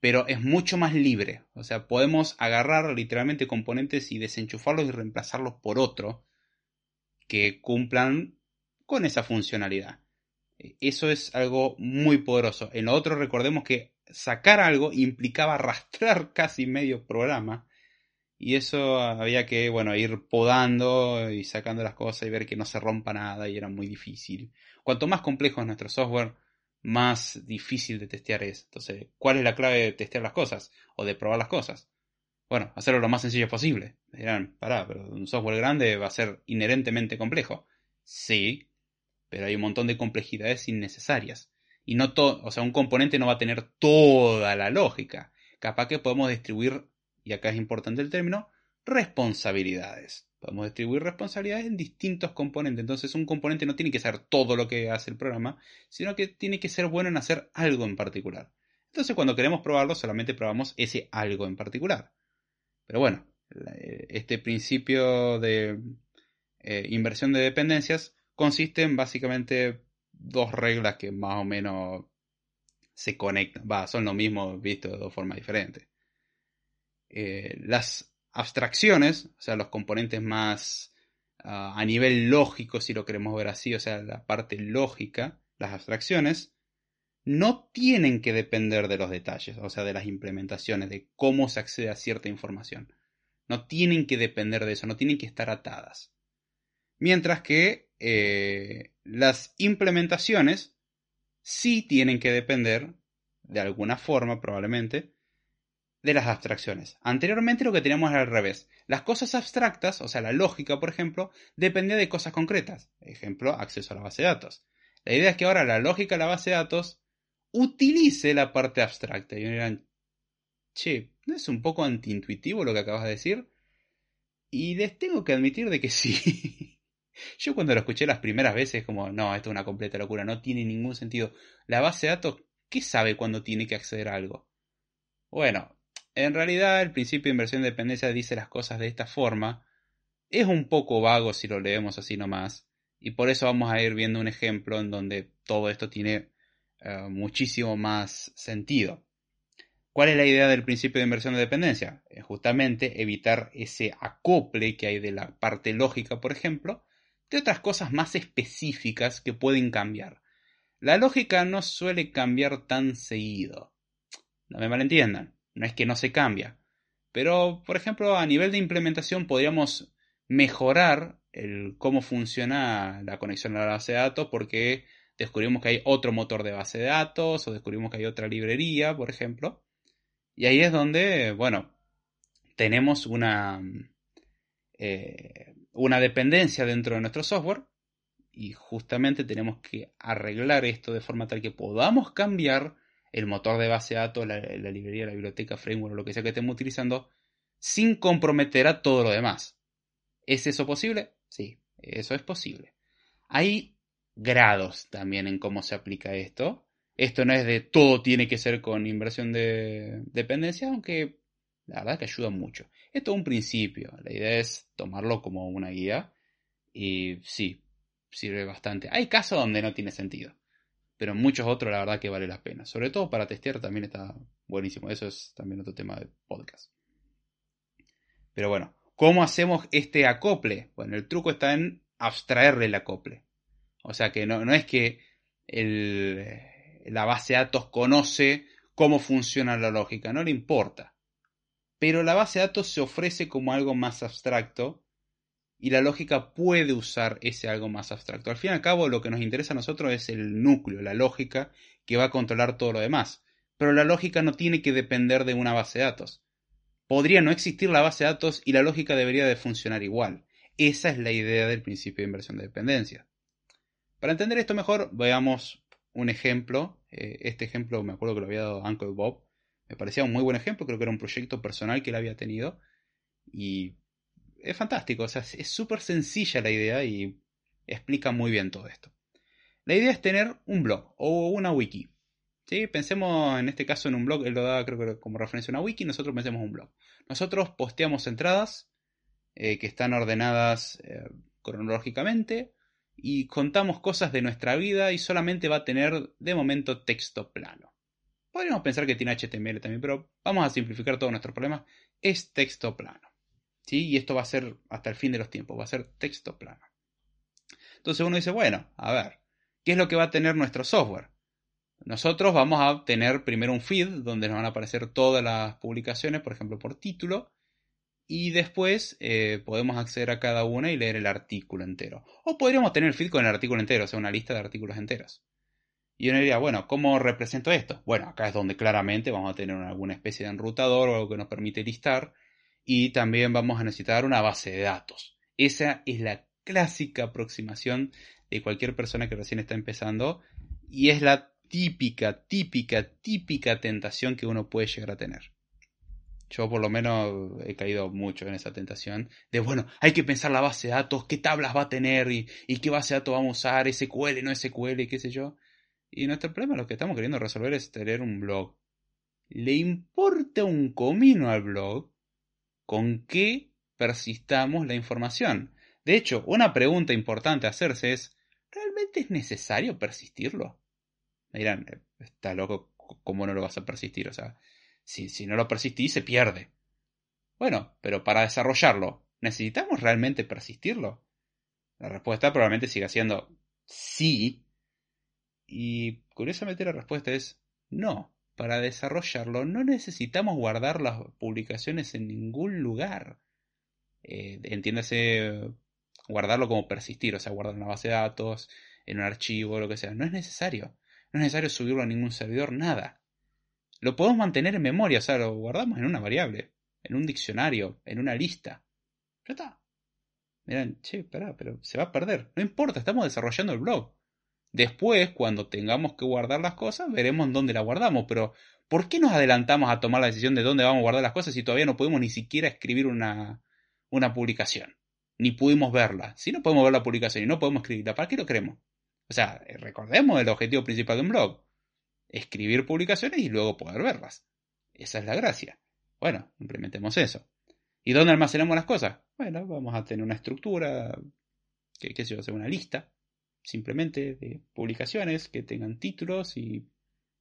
pero es mucho más libre. O sea, podemos agarrar literalmente componentes y desenchufarlos y reemplazarlos por otro que cumplan con esa funcionalidad. E, eso es algo muy poderoso. En lo otro recordemos que sacar algo implicaba arrastrar <laughs> casi medio programa y eso había que, bueno, ir podando y sacando las cosas y ver que no se rompa nada y era muy difícil. Cuanto más complejo es nuestro software, más difícil de testear es. Entonces, ¿cuál es la clave de testear las cosas o de probar las cosas? Bueno, hacerlo lo más sencillo posible. Dirán, pará, pero un software grande va a ser inherentemente complejo. Sí, pero hay un montón de complejidades innecesarias. Y no todo, o sea, un componente no va a tener toda la lógica. Capaz que podemos distribuir, y acá es importante el término, responsabilidades. Podemos distribuir responsabilidades en distintos componentes. Entonces un componente no tiene que ser todo lo que hace el programa, sino que tiene que ser bueno en hacer algo en particular. Entonces cuando queremos probarlo solamente probamos ese algo en particular. Pero bueno, eh, este principio de eh, inversión de dependencias consiste en básicamente dos reglas que más o menos se conectan, va, son lo mismo visto de dos formas diferentes. Eh, las abstracciones, o sea, los componentes más ah, a nivel lógico, si lo queremos ver así, o sea, la parte lógica, las abstracciones, no tienen que depender de los detalles, o sea, de las implementaciones, de cómo se accede a cierta información. No tienen que depender de eso, no tienen que estar atadas. Mientras que eh, las implementaciones sí tienen que depender, de alguna forma probablemente, de las abstracciones. Anteriormente lo que teníamos era al revés. Las cosas abstractas, o sea, la lógica, por ejemplo, dependía de cosas concretas. Ejemplo, acceso a la base de datos. La idea es que ahora la lógica de la base de datos utilice la parte abstracta. Y me dirán, che, ¿no es un poco antiintuitivo lo que acabas de decir? Y les tengo que admitir de que sí. <laughs> Yo cuando lo escuché las primeras veces, como, no, esto es una completa locura, no tiene ningún sentido. La base de datos, ¿qué sabe cuando tiene que acceder a algo? Bueno, en realidad el principio de inversión de dependencia dice las cosas de esta forma. Es un poco vago si lo leemos así nomás. Y por eso vamos a ir viendo un ejemplo en donde todo esto tiene eh, muchísimo más sentido. ¿Cuál es la idea del principio de inversión de dependencia? Es justamente evitar ese acople que hay de la parte lógica, por ejemplo, de otras cosas más específicas que pueden cambiar. La lógica no suele cambiar tan seguido. No me malentiendan, no es que no se cambia. Pero, por ejemplo, a nivel de implementación podríamos mejorar el cómo funciona la conexión a la base de datos porque descubrimos que hay otro motor de base de datos o descubrimos que hay otra librería, por ejemplo. Y ahí es donde, bueno, tenemos una, eh, una dependencia dentro de nuestro software y justamente tenemos que arreglar esto de forma tal que podamos cambiar el motor de base de datos, la, la librería, la biblioteca, framework lo que sea que estemos utilizando sin comprometer a todo lo demás. ¿Es eso posible? Sí, eso es posible. Hay grados también en cómo se aplica esto. Esto no es de todo tiene que ser con inversión de dependencia, aunque la verdad que ayuda mucho. Esto es un principio. La idea es tomarlo como una guía. Y sí, sirve bastante. Hay casos donde no tiene sentido. Pero en muchos otros la verdad que vale la pena. Sobre todo para testear también está buenísimo. Eso es también otro tema de podcast. Pero bueno, ¿cómo hacemos este acople? Bueno, el truco está en abstraerle el acople. O sea que no, no es que la base de datos conoce cómo funciona la lógica, no le importa. Pero la base de datos se ofrece como algo más abstracto y la lógica puede usar ese algo más abstracto. Al fin y al cabo, lo que nos interesa a nosotros es el núcleo, la lógica que va a controlar todo lo demás. Pero la lógica no tiene que depender de una base de datos. Podría no existir la base de datos y la lógica debería de funcionar igual. Esa es la idea del principio de inversión de dependencia. Para entender esto mejor, veamos un ejemplo. Eh, este ejemplo me acuerdo que lo había dado Uncle Bob me parecía un muy buen ejemplo, creo que era un proyecto personal que él había tenido y es fantástico, o sea, es súper sencilla la idea y explica muy bien todo esto. La idea es tener un blog o una wiki. ¿sí? Pensemos en este caso en un blog, él lo da creo que como referencia a una wiki, nosotros pensemos en un blog. Nosotros posteamos entradas eh, que están ordenadas eh, cronológicamente y contamos cosas de nuestra vida y solamente va a tener de momento texto plano. Podríamos pensar que tiene HTML también, pero vamos a simplificar todos nuestros problemas. Es texto plano. ¿sí? Y esto va a ser hasta el fin de los tiempos, va a ser texto plano. Entonces uno dice, bueno, a ver, ¿qué es lo que va a tener nuestro software? Nosotros vamos a tener primero un feed donde nos van a aparecer todas las publicaciones, por ejemplo, por título, y después eh, podemos acceder a cada una y leer el artículo entero. O podríamos tener el feed con el artículo entero, o sea, una lista de artículos enteros. Y uno diría, bueno, ¿cómo represento esto? Bueno, acá es donde claramente vamos a tener alguna especie de enrutador o algo que nos permite listar y también vamos a necesitar una base de datos. Esa es la clásica aproximación de cualquier persona que recién está empezando y es la típica, típica, típica tentación que uno puede llegar a tener. Yo por lo menos he caído mucho en esa tentación de, bueno, hay que pensar la base de datos, qué tablas va a tener y, qué base de datos vamos a usar, SQL, no SQL, qué sé yo. Y nuestro problema, lo que estamos queriendo resolver es tener un blog. ¿Le importa un comino al blog con qué persistamos la información? De hecho, una pregunta importante a hacerse es, ¿realmente es necesario persistirlo? Me dirán, eh, está loco, ¿cómo no lo vas a persistir? O sea, si, no lo persistís, se pierde. Bueno, pero para desarrollarlo, ¿necesitamos realmente persistirlo? La respuesta probablemente siga siendo sí. Y curiosamente la respuesta es no. Para desarrollarlo no necesitamos guardar las publicaciones en ningún lugar. Eh, entiéndase guardarlo como persistir, o sea, guardar en una base de datos, en un archivo, lo que sea. No es necesario. No es necesario subirlo a ningún servidor, nada. Lo podemos mantener en memoria, o sea, lo guardamos en una variable, en un diccionario, en una lista. Ya está. Miren, che, espera, pero se va a perder. No importa, estamos desarrollando el blog. Después, cuando tengamos que guardar las cosas, veremos dónde la guardamos. Pero, ¿por qué nos adelantamos a tomar la decisión de dónde vamos a guardar las cosas si todavía no podemos ni siquiera escribir una, una publicación? Ni pudimos verla. Si no podemos ver la publicación y no podemos escribirla, ¿para qué lo queremos? O sea, recordemos el objetivo principal de un blog escribir publicaciones y luego poder verlas. Esa es la gracia. Bueno, implementemos eso. ¿Y dónde almacenamos las cosas? Bueno, vamos a tener una estructura, que qué sé yo, una lista, simplemente de publicaciones que tengan títulos y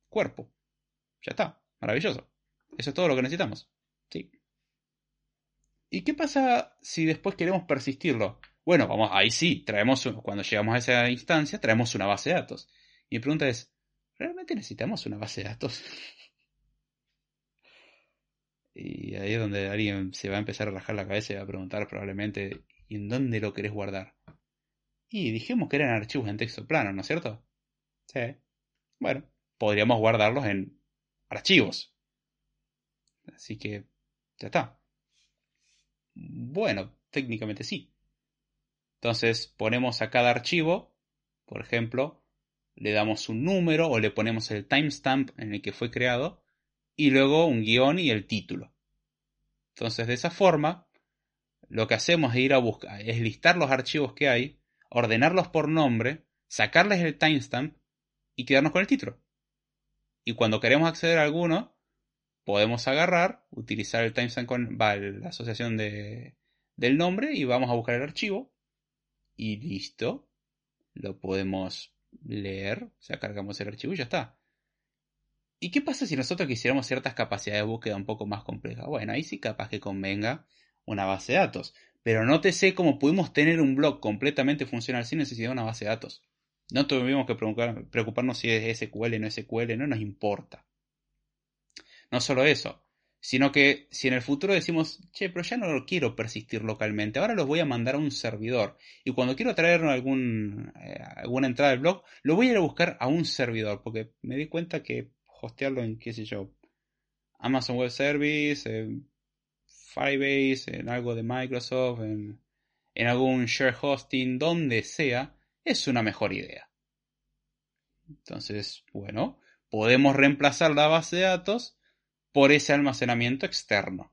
cuerpo. Ya está, maravilloso. Eso es todo lo que necesitamos. Sí. ¿Y qué pasa si después queremos persistirlo? Bueno, vamos, ahí sí, traemos, cuando llegamos a esa instancia, traemos una base de datos. Y mi pregunta es, ¿realmente necesitamos una base de datos? y ahí es donde alguien se va a empezar a rajar la cabeza y va a preguntar probablemente, ¿y en dónde lo querés guardar? Y dijimos que eran archivos en texto plano, ¿no es cierto? Sí. Bueno, podríamos guardarlos en archivos. Así que, ya está. Bueno, técnicamente sí. Entonces ponemos a cada archivo, por ejemplo, le damos un número o le ponemos el timestamp en el que fue creado y luego un guion y el título. Entonces de esa forma lo que hacemos es ir a buscar, es listar los archivos que hay, ordenarlos por nombre, sacarles el timestamp y quedarnos con el título. Y cuando queremos acceder a alguno, podemos agarrar, utilizar el timestamp con la asociación de, del nombre y vamos a buscar el archivo y listo. Lo podemos leer, o sea, cargamos el archivo y ya está. ¿Y qué pasa si nosotros quisiéramos ciertas capacidades de búsqueda un poco más complejas? Bueno, ahí sí capaz que convenga una base de datos. Pero no te sé cómo pudimos tener un blog completamente funcional sin necesidad de una base de datos. No tuvimos que preocuparnos si es SQL o no SQL, no nos importa. No solo eso, sino que si en el futuro decimos, che, pero ya no lo quiero persistir localmente, ahora los voy a mandar a un servidor. Y cuando quiero traer algún, eh, alguna entrada del blog, lo voy a ir a buscar a un servidor, porque me di cuenta que hostearlo en, qué sé yo, Amazon Web Service, Firebase, en algo de Microsoft, en, en algún share hosting, donde sea, es una mejor idea. Entonces, bueno, podemos reemplazar la base de datos por ese almacenamiento externo.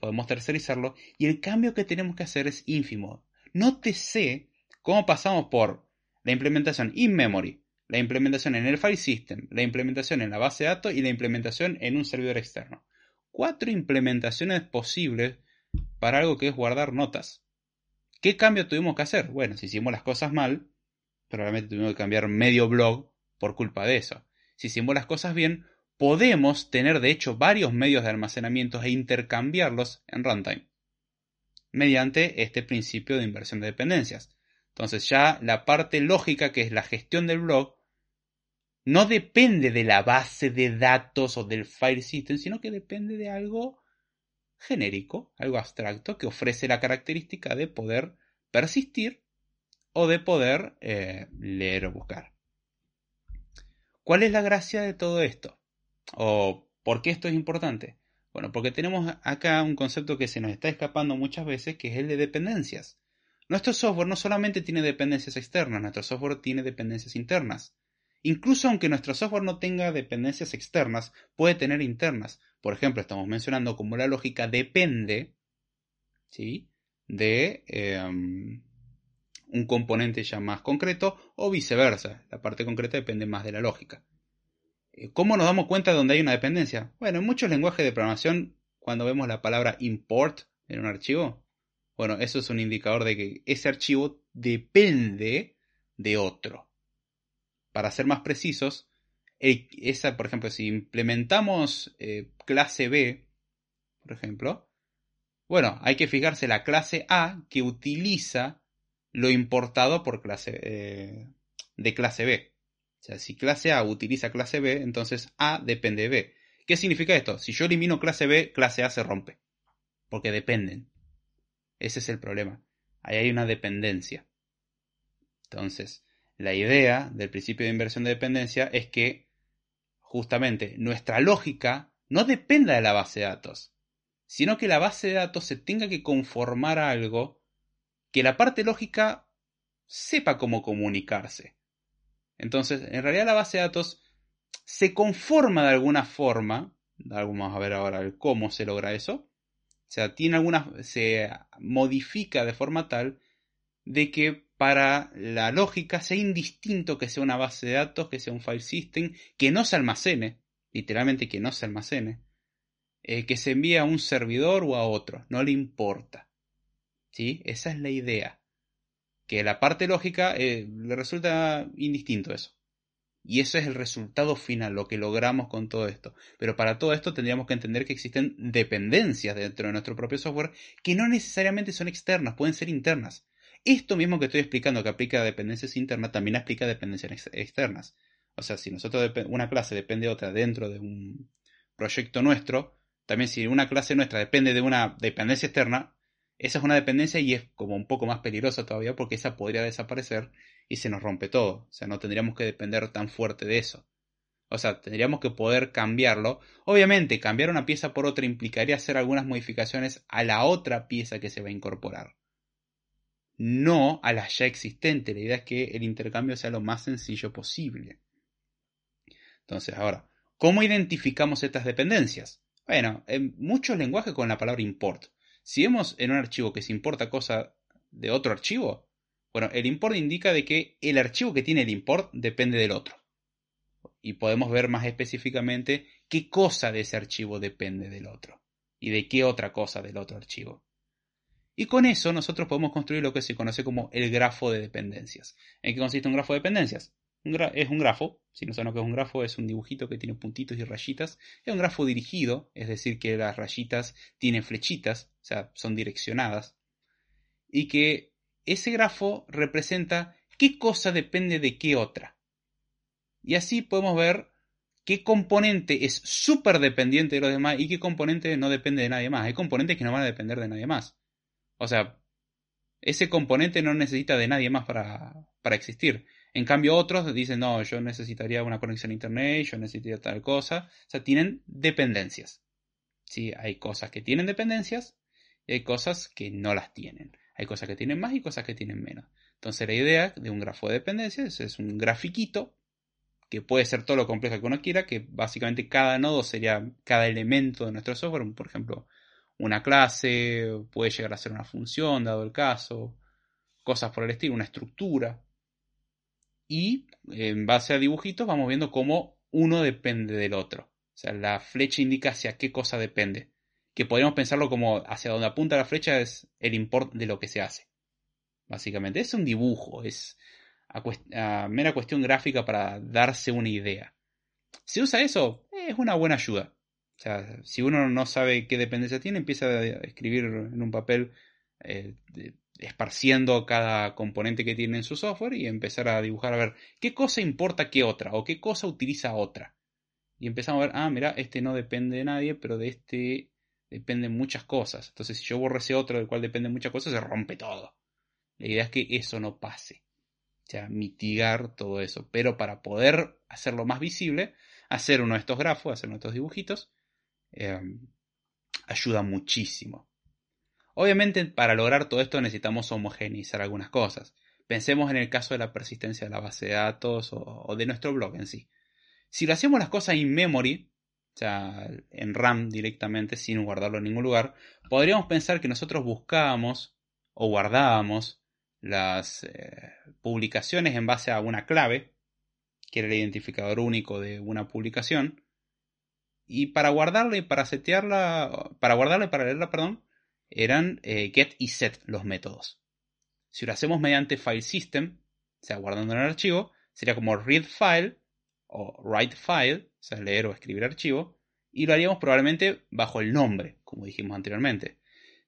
Podemos tercerizarlo y el cambio que tenemos que hacer es ínfimo. No te sé cómo pasamos por la implementación in-memory, la implementación en el file system, la implementación en la base de datos y la implementación en un servidor externo. Cuatro implementaciones posibles para algo que es guardar notas. ¿Qué cambio tuvimos que hacer? Bueno, si hicimos las cosas mal, probablemente tuvimos que cambiar medio blog por culpa de eso. Si hicimos las cosas bien, podemos tener de hecho varios medios de almacenamiento e intercambiarlos en runtime mediante este principio de inversión de dependencias. Entonces ya la parte lógica que es la gestión del blog no depende de la base de datos o del file system, sino que depende de algo genérico, algo abstracto que ofrece la característica de poder persistir o de poder eh, leer o buscar. ¿Cuál es la gracia de todo esto? ¿O por qué esto es importante? Bueno, porque tenemos acá un concepto que se nos está escapando muchas veces, que es el de dependencias. Nuestro software no solamente tiene dependencias externas, nuestro software tiene dependencias internas. Incluso aunque nuestro software no tenga dependencias externas, puede tener internas. Por ejemplo, estamos mencionando como la lógica depende ¿sí? de em, un componente ya más concreto o viceversa. La parte concreta depende más de la lógica. ¿Cómo nos damos cuenta de dónde hay una dependencia? Bueno, en muchos lenguajes de programación, cuando vemos la palabra import en un archivo, bueno, eso es un indicador de que ese archivo depende de otro. Para ser más precisos, esa, por ejemplo, si implementamos eh, clase B, por ejemplo, bueno, hay que fijarse la clase A que utiliza lo importado por clase eh, de clase B. O sea, si clase A utiliza clase B, entonces A depende de B. ¿Qué significa esto? Si yo elimino clase B, clase A se rompe. Porque dependen. Ese es el problema. Ahí hay una dependencia. Entonces, la idea del principio de inversión de dependencia es que justamente nuestra lógica no dependa de la base de datos, sino que la base de datos se tenga que conformar a algo que la parte lógica sepa cómo comunicarse. Entonces, en realidad la base de datos se conforma de alguna forma, vamos a ver ahora cómo se logra eso, o sea, tiene se modifica de forma tal de que para la lógica sea indistinto que sea una base de datos, que sea un file system, que no se almacene, literalmente que no se almacene, eh, que se envíe a un servidor o a otro, no le importa. ¿Sí? Esa es la idea que la parte lógica eh, le resulta indistinto eso. Y eso es el resultado final, lo que logramos con todo esto. Pero para todo esto tendríamos que entender que existen dependencias dentro de nuestro propio software que no necesariamente son externas, pueden ser internas. Esto mismo que estoy explicando que aplica a dependencias internas también aplica a dependencias externas. O sea, si nosotros una clase depende de otra dentro de un proyecto nuestro, también si una clase nuestra depende de una dependencia externa, esa es una dependencia y es como un poco más peligrosa todavía porque esa podría desaparecer y se nos rompe todo. O sea, no tendríamos que depender tan fuerte de eso. O sea, tendríamos que poder cambiarlo. Obviamente, cambiar una pieza por otra implicaría hacer algunas modificaciones a la otra pieza que se va a incorporar. No a la ya existente. La idea es que el intercambio sea lo más sencillo posible. Entonces, ahora, ¿cómo identificamos estas dependencias? Bueno, en muchos lenguajes con la palabra import. Si vemos en un archivo que se importa cosa de otro archivo, bueno, el import indica de que el archivo que tiene el import depende del otro. Y podemos ver más específicamente qué cosa de ese archivo depende del otro. Y de qué otra cosa del otro archivo. Y con eso nosotros podemos construir lo que se conoce como el grafo de dependencias. ¿En qué consiste un grafo de dependencias? Es un grafo, si no saben lo que es un grafo, es un dibujito que tiene puntitos y rayitas. Es un grafo dirigido, es decir, que las rayitas tienen flechitas, o sea, son direccionadas. Y que ese grafo representa qué cosa depende de qué otra. Y así podemos ver qué componente es súper dependiente de los demás y qué componente no depende de nadie más. Hay componentes que no van a depender de nadie más. O sea, ese componente no necesita de nadie más para, para existir. En cambio otros dicen, no, yo necesitaría una conexión a internet, yo necesitaría tal cosa. O sea, tienen dependencias. Sí, hay cosas que tienen dependencias y hay cosas que no las tienen. Hay cosas que tienen más y cosas que tienen menos. Entonces la idea de un grafo de dependencias es un grafiquito que puede ser todo lo complejo que uno quiera, que básicamente cada nodo sería cada elemento de nuestro software, por ejemplo, una clase, puede llegar a ser una función, dado el caso, cosas por el estilo, una estructura y en base a dibujitos vamos viendo cómo uno depende del otro. O sea, la flecha indica hacia qué cosa depende. Que podríamos pensarlo como hacia donde apunta la flecha es el import de lo que se hace. Básicamente, es un dibujo, es mera cuestión gráfica para darse una idea. Si usa eso, es una buena ayuda. O sea, si uno no sabe qué dependencia tiene, empieza a escribir en un papel eh, esparciendo cada componente que tiene en su software y empezar a dibujar a ver qué cosa importa qué otra o qué cosa utiliza otra. Y empezamos a ver, ah, mira, este no depende de nadie, pero de este dependen muchas cosas. Entonces, si yo borro ese otro del cual dependen muchas cosas, se rompe todo. La idea es que eso no pase. O sea, mitigar todo eso. Pero para poder hacerlo más visible, hacer uno de estos grafos, hacer uno de estos dibujitos, eh, ayuda muchísimo. Obviamente para lograr todo esto necesitamos homogeneizar algunas cosas. Pensemos en el caso de la persistencia de la base de datos o, de nuestro blog en sí. Si lo hacemos las cosas in memory, o sea, en RAM directamente sin guardarlo en ningún lugar, podríamos pensar que nosotros buscábamos o guardábamos las eh, publicaciones en base a una clave, que era el identificador único de una publicación, y para guardarla y para setearla, para guardarla y para leerla, perdón, eran eh, get y set los métodos. Si lo hacemos mediante file system, o sea, guardando en el archivo, sería como read file o write file, o sea, leer o escribir archivo, y lo haríamos probablemente bajo el nombre, como dijimos anteriormente.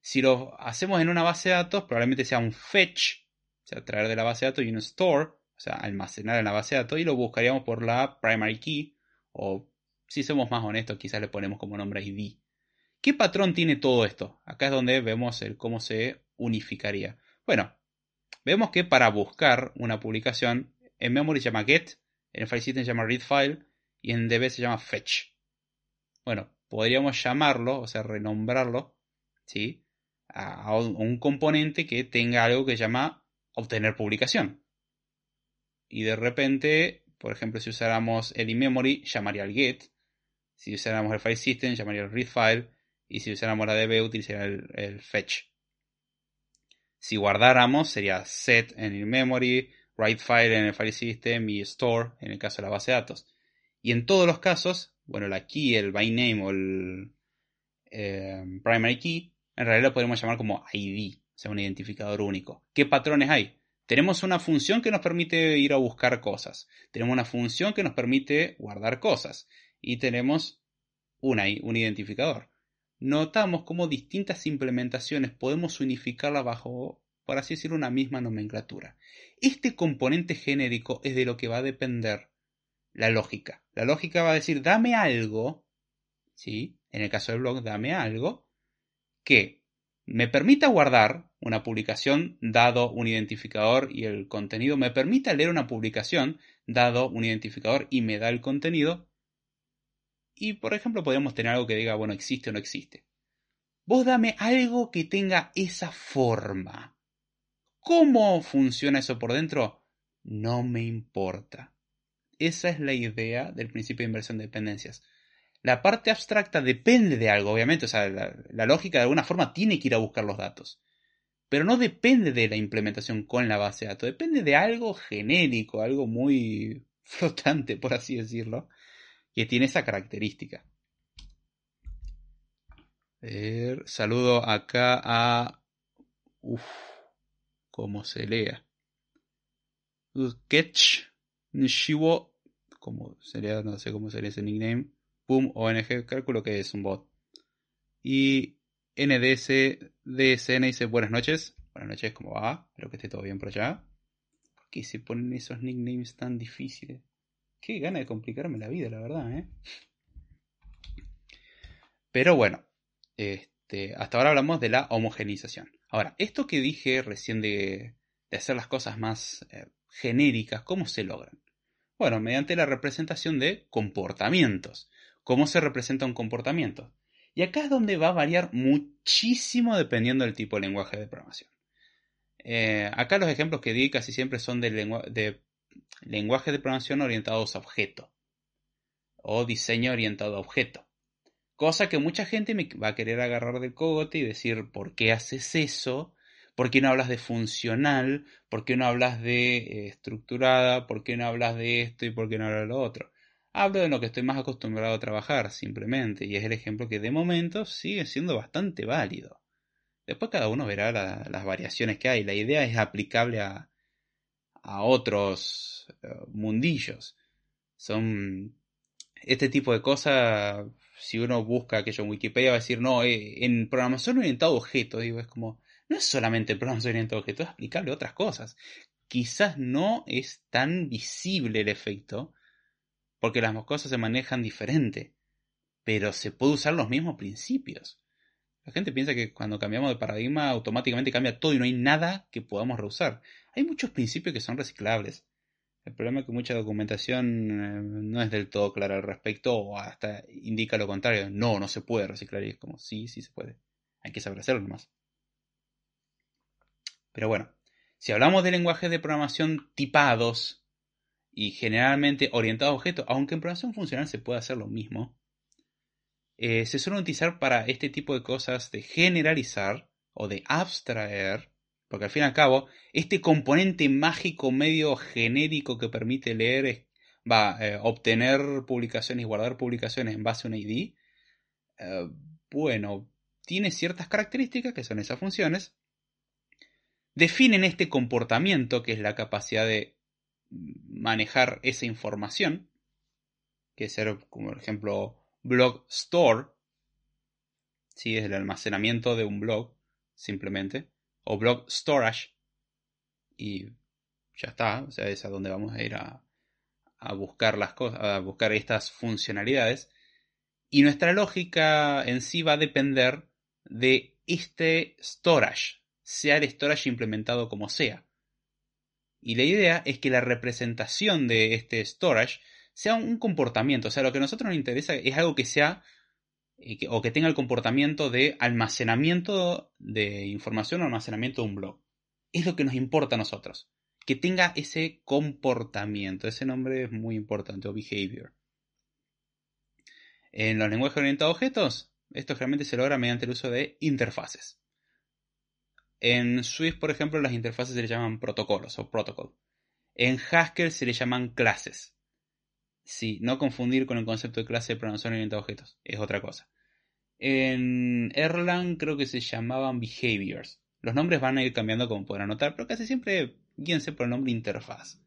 Si lo hacemos en una base de datos, probablemente sea un fetch, o sea, traer de la base de datos y un store, o sea, almacenar en la base de datos, y lo buscaríamos por la primary key o si somos más honestos, quizás le ponemos como nombre ID. ¿Qué patrón tiene todo esto? Acá es donde vemos el cómo se unificaría. Bueno, vemos que para buscar una publicación, en memory se llama get, en file system se llama read file y en DB se llama fetch. Bueno, podríamos llamarlo, o sea, renombrarlo, ¿sí? A un componente que tenga algo que se llama obtener publicación. Y de repente, por ejemplo, si usáramos el in-memory, llamaría al get. Si usáramos el file system, llamaría el read file. Y si usáramos la db, utilizaría el, fetch. Si guardáramos, sería set en el memory, write file en el file system y store en el caso de la base de datos. Y en todos los casos, bueno, la key, el by name o el eh, primary key, en realidad lo podemos llamar como ID, o sea, un identificador único. ¿Qué patrones hay? Tenemos una función que nos permite ir a buscar cosas. Tenemos una función que nos permite guardar cosas y tenemos una, un identificador. Notamos cómo distintas implementaciones podemos unificarlas bajo, por así decirlo, una misma nomenclatura. Este componente genérico es de lo que va a depender la lógica. La lógica va a decir, dame algo, ¿sí? En el caso del blog, dame algo que me permita guardar una publicación dado un identificador y el contenido, me permita leer una publicación dado un identificador y me da el contenido, y por ejemplo podríamos tener algo que diga, bueno, existe o no existe. Vos dame algo que tenga esa forma. ¿Cómo funciona eso por dentro? No me importa. Esa es la idea del principio de inversión de dependencias. La parte abstracta depende de algo, obviamente, o sea, la, lógica de alguna forma tiene que ir a buscar los datos. Pero no depende de la implementación con la base de datos, depende de algo genérico, algo muy <laughs> flotante, por así decirlo, que tiene esa característica. saludo acá a... Uf, cómo se lea. Sketch Nishiwo, como sería, no sé cómo sería ese nickname. Boom ONG, cálculo que es un bot. Y NDS DSN dice buenas noches. Buenas noches, ¿cómo va? Espero que esté todo bien por allá. ¿Por qué se ponen esos nicknames tan difíciles? Qué gana de complicarme la vida, la verdad, ¿eh? Pero bueno, este, hasta ahora hablamos de la homogenización. Ahora, esto que dije recién de, hacer las cosas más eh, genéricas, ¿cómo se logran? Bueno, mediante la representación de comportamientos. ¿Cómo se representa un comportamiento? Y acá es donde va a variar muchísimo dependiendo del tipo de lenguaje de programación. Eh, acá los ejemplos que di casi siempre son de, de lenguaje de programación orientados a objeto o diseño orientado a objeto. Cosa que mucha gente me va a querer agarrar del cogote y decir, ¿por qué haces eso? ¿Por qué no hablas de funcional? ¿Por qué no hablas de eh, estructurada? ¿Por qué no hablas de esto y por qué no hablas de lo otro? Hablo de lo que estoy más acostumbrado a trabajar, simplemente, y es el ejemplo que de momento sigue siendo bastante válido. Después cada uno verá las variaciones que hay. La idea es aplicable a, a otros eh, mundillos. Son este tipo de cosas, si uno busca aquello en Wikipedia, va a decir, no, eh, en programación orientada a objetos, digo, es como, no es solamente programación orientada a objetos, es aplicable a otras cosas. Quizás no es tan visible el efecto, porque las cosas se manejan diferente, pero se puede usar los mismos principios. La gente piensa que cuando cambiamos de paradigma automáticamente cambia todo y no hay nada que podamos reusar. Hay muchos principios que son reciclables. El problema es que mucha documentación eh, no es del todo clara al respecto o hasta indica lo contrario. No, no se puede reciclar y es como, sí, sí se puede. Hay que saber hacerlo nomás. Pero bueno, si hablamos de lenguajes de programación tipados y generalmente orientados a objetos, aunque en programación funcional se puede hacer lo mismo, eh, se suelen utilizar para este tipo de cosas de generalizar o de abstraer, porque al fin y al cabo, este componente mágico medio genérico que permite leer, va, a eh, obtener publicaciones y guardar publicaciones en base a un ID, eh, bueno, tiene ciertas características que son esas funciones, definen este comportamiento, que es la capacidad de manejar esa información, que ser, como por ejemplo, blog store, si es el almacenamiento de un blog, simplemente, o blog storage, y ya está, o sea, es a donde vamos a ir a, a buscar las cosas, a buscar estas funcionalidades, y nuestra lógica en sí va a depender de este storage, sea el storage implementado como sea. Y la idea es que la representación de este storage sea un comportamiento. O sea, lo que a nosotros nos interesa es algo que sea eh, o que tenga el comportamiento de almacenamiento de información o almacenamiento de un blog. Es lo que nos importa a nosotros. Que tenga ese comportamiento. Ese nombre es muy importante, o behavior. En los lenguajes orientados a objetos, esto realmente se logra mediante el uso de interfaces. En Swift, por ejemplo, las interfaces se le llaman protocolos o protocol. En Haskell se le llaman clases. Sí, no confundir con el concepto de clase de programación orientada a objetos, es otra cosa. En Erlang creo que se llamaban behaviors. Los nombres van a ir cambiando como podrán notar, pero casi siempre guíense por el nombre interfaz.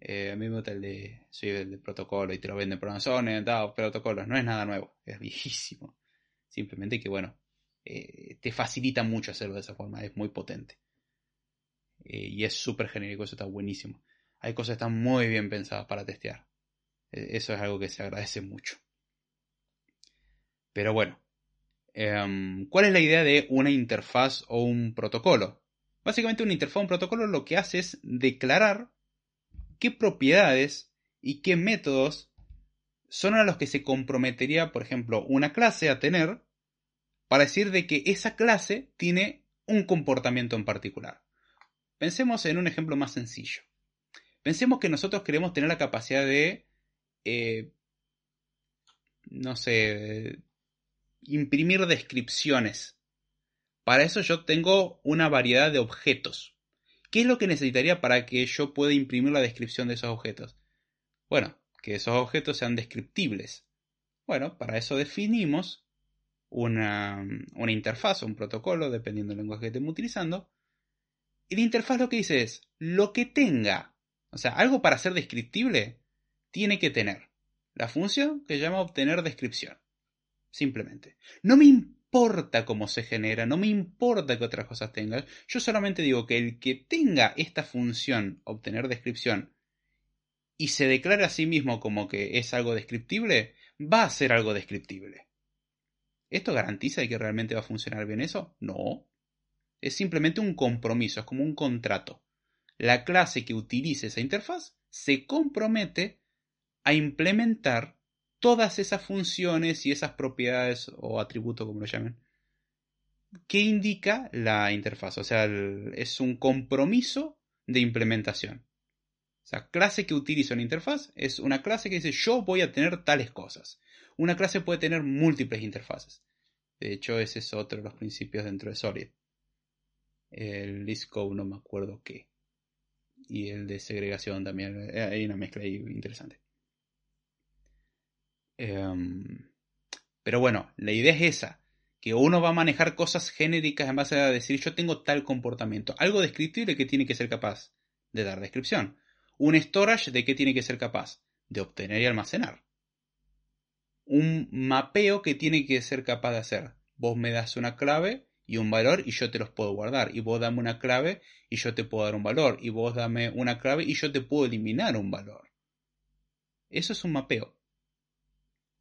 Eh, a mí me gusta el de, soy el de protocolo y te lo venden programación orientada protocolos. No es nada nuevo, es viejísimo. Simplemente que bueno, eh, te facilita mucho hacerlo de esa forma, es muy potente. Eh, y es súper genérico, eso está buenísimo. Hay cosas que están muy bien pensadas para testear. E, eso es algo que se agradece mucho. Pero bueno, em, ¿cuál es la idea de una interfaz o un protocolo? Básicamente una interfaz o un protocolo lo que hace es declarar qué propiedades y qué métodos son a los que se comprometería, por ejemplo, una clase a tener para decir de que esa clase tiene un comportamiento en particular. Pensemos en un ejemplo más sencillo. Pensemos que nosotros queremos tener la capacidad de, eh, no sé, imprimir descripciones. Para eso yo tengo una variedad de objetos. ¿Qué es lo que necesitaría para que yo pueda imprimir la descripción de esos objetos? Bueno, que esos objetos sean descriptibles. Bueno, para eso definimos una, una interfaz o un protocolo, dependiendo del lenguaje que estemos utilizando. Y la interfaz lo que dice es, lo que tenga, o sea, algo para ser descriptible, tiene que tener la función que llama obtener descripción. Simplemente. No me importa cómo se genera, no me importa que otras cosas tenga. Yo solamente digo que el que tenga esta función, obtener descripción, y se declara a sí mismo como que es algo descriptible, va a ser algo descriptible. ¿Esto garantiza que realmente va a funcionar bien eso? No. Es simplemente un compromiso, es como un contrato. La clase que utilice esa interfaz se compromete a implementar todas esas funciones y esas propiedades o atributos, como lo llamen, que indica la interfaz. O sea, es un compromiso de implementación. O sea, clase que utiliza una interfaz es una clase que dice yo voy a tener tales cosas. Una clase puede tener múltiples interfaces. De hecho, ese es otro de los principios dentro de Solid. El Lisco no me acuerdo qué. Y el de segregación también. Eh, hay una mezcla ahí interesante. Em, pero bueno, la idea es esa. Que uno va a manejar cosas genéricas en base a decir yo tengo tal comportamiento. Algo descriptible que tiene que ser capaz de dar descripción. Un storage de qué tiene que ser capaz de obtener y almacenar un mapeo que tiene que ser capaz de hacer. Vos me das una clave y un valor y yo te los puedo guardar. Y vos dame una clave y yo te puedo dar un valor. Y vos dame una clave y yo te puedo eliminar un valor. Eso es un mapeo.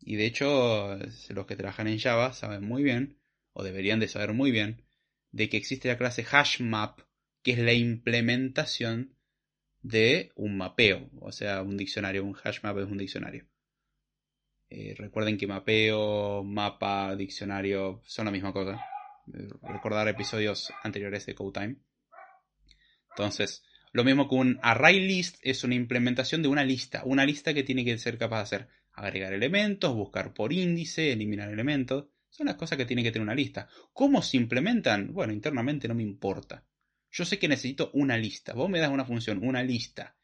Y de hecho, los que trabajan en Java saben muy bien, o deberían de saber muy bien, de que existe la clase HashMap, que es la implementación de un mapeo, o sea, un diccionario, un hash map es un diccionario. Eh, recuerden que mapeo, mapa, diccionario son la misma cosa. Eh, recordar episodios anteriores de CodeTime. Entonces, lo mismo que un array list es una implementación de una lista. Una lista que tiene que ser capaz de hacer agregar elementos, buscar por índice, eliminar elementos. Son las cosas que tiene que tener una lista. ¿Cómo se implementan? Bueno, internamente no me importa. Yo sé que necesito una lista. Vos me das una función, una lista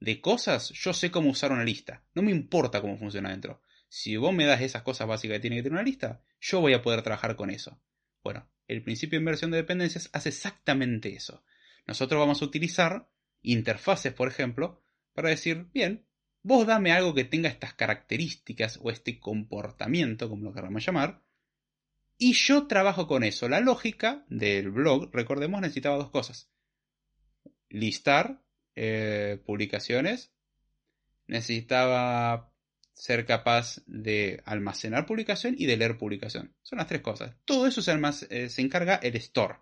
de cosas, yo sé cómo usar una lista. No me importa cómo funciona dentro. Si vos me das esas cosas básicas que tiene que tener una lista, yo voy a poder trabajar con eso. Bueno, el principio de inversión de dependencias hace exactamente eso. Nosotros vamos a utilizar interfaces, por ejemplo, para decir, bien, vos dame algo que tenga estas características o este comportamiento, como lo queramos llamar, y yo trabajo con eso. La lógica del blog, recordemos, necesitaba dos cosas. Listar eh, publicaciones. Necesitaba ser capaz de almacenar publicación y de leer publicación. Son las tres cosas. Todo eso se, eh, se encarga el store.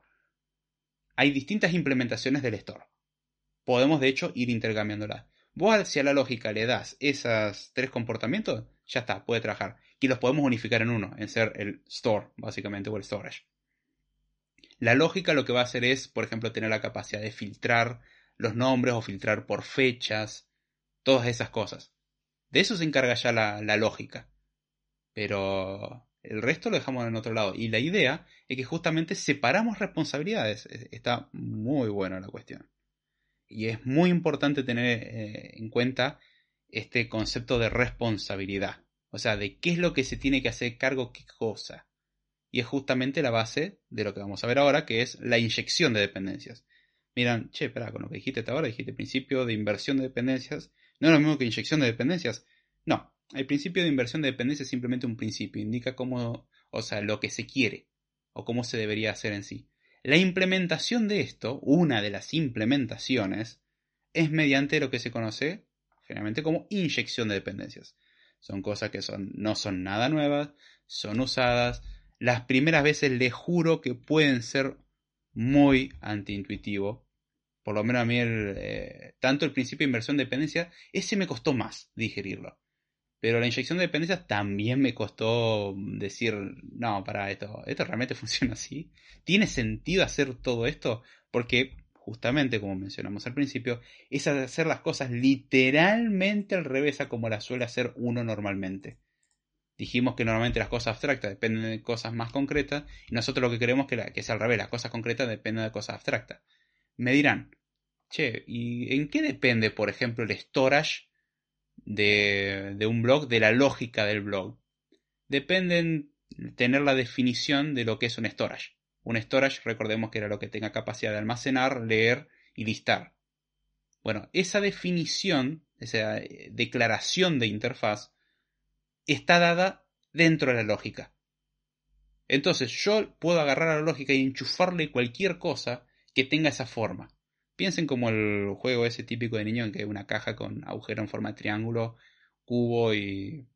Hay distintas implementaciones del store. Podemos de hecho ir intercambiándolas. Vos si a la lógica le das esos tres comportamientos, ya está, puede trabajar y los podemos unificar en uno, en ser el store, básicamente, o el storage. La lógica lo que va a hacer es, por ejemplo, tener la capacidad de filtrar los nombres o filtrar por fechas, todas esas cosas. De eso se encarga ya la, la lógica. Pero el resto lo dejamos en otro lado. Y la idea es que justamente separamos responsabilidades. Está muy buena la cuestión. Y es muy importante tener eh, en cuenta este concepto de responsabilidad. O sea, de qué es lo que se tiene que hacer cargo, qué cosa. Y es justamente la base de lo que vamos a ver ahora, que es la inyección de dependencias. Miran, che, espera, con lo que dijiste hasta ahora, dijiste principio de inversión de dependencias. No es lo mismo que inyección de dependencias. No, el principio de inversión de dependencias es simplemente un principio, indica cómo, o sea, lo que se quiere, o cómo se debería hacer en sí. La implementación de esto, una de las implementaciones, es mediante lo que se conoce generalmente como inyección de dependencias. Son cosas que son, no son nada nuevas, son usadas. Las primeras veces les juro que pueden ser muy antiintuitivo. Por lo menos a mí, eh, tanto el principio de inversión de dependencia, ese me costó más digerirlo. Pero la inyección de dependencias también me costó decir, no, para esto, esto realmente <laughs> funciona así. ¿Tiene sentido hacer todo esto? Porque justamente como mencionamos al principio, es hacer las cosas literalmente al revés a como las suele hacer uno normalmente. Dijimos que normalmente las cosas abstractas dependen de cosas más concretas y nosotros lo que queremos que, que es al revés, las cosas concretas dependen de cosas abstractas. Me dirán, che, ¿y en qué depende, por ejemplo, el storage de, un blog de la lógica del blog? Dependen tener la definición de lo que es un storage. Un storage, recordemos que era lo que tenga capacidad de almacenar, leer y listar. Bueno, esa definición, esa eh, declaración de interfaz, está dada dentro de la lógica. Entonces yo puedo agarrar la lógica y enchufarle cualquier cosa que tenga esa forma. Piensen como el juego ese típico de niño en que una caja con agujero en forma de triángulo, cubo y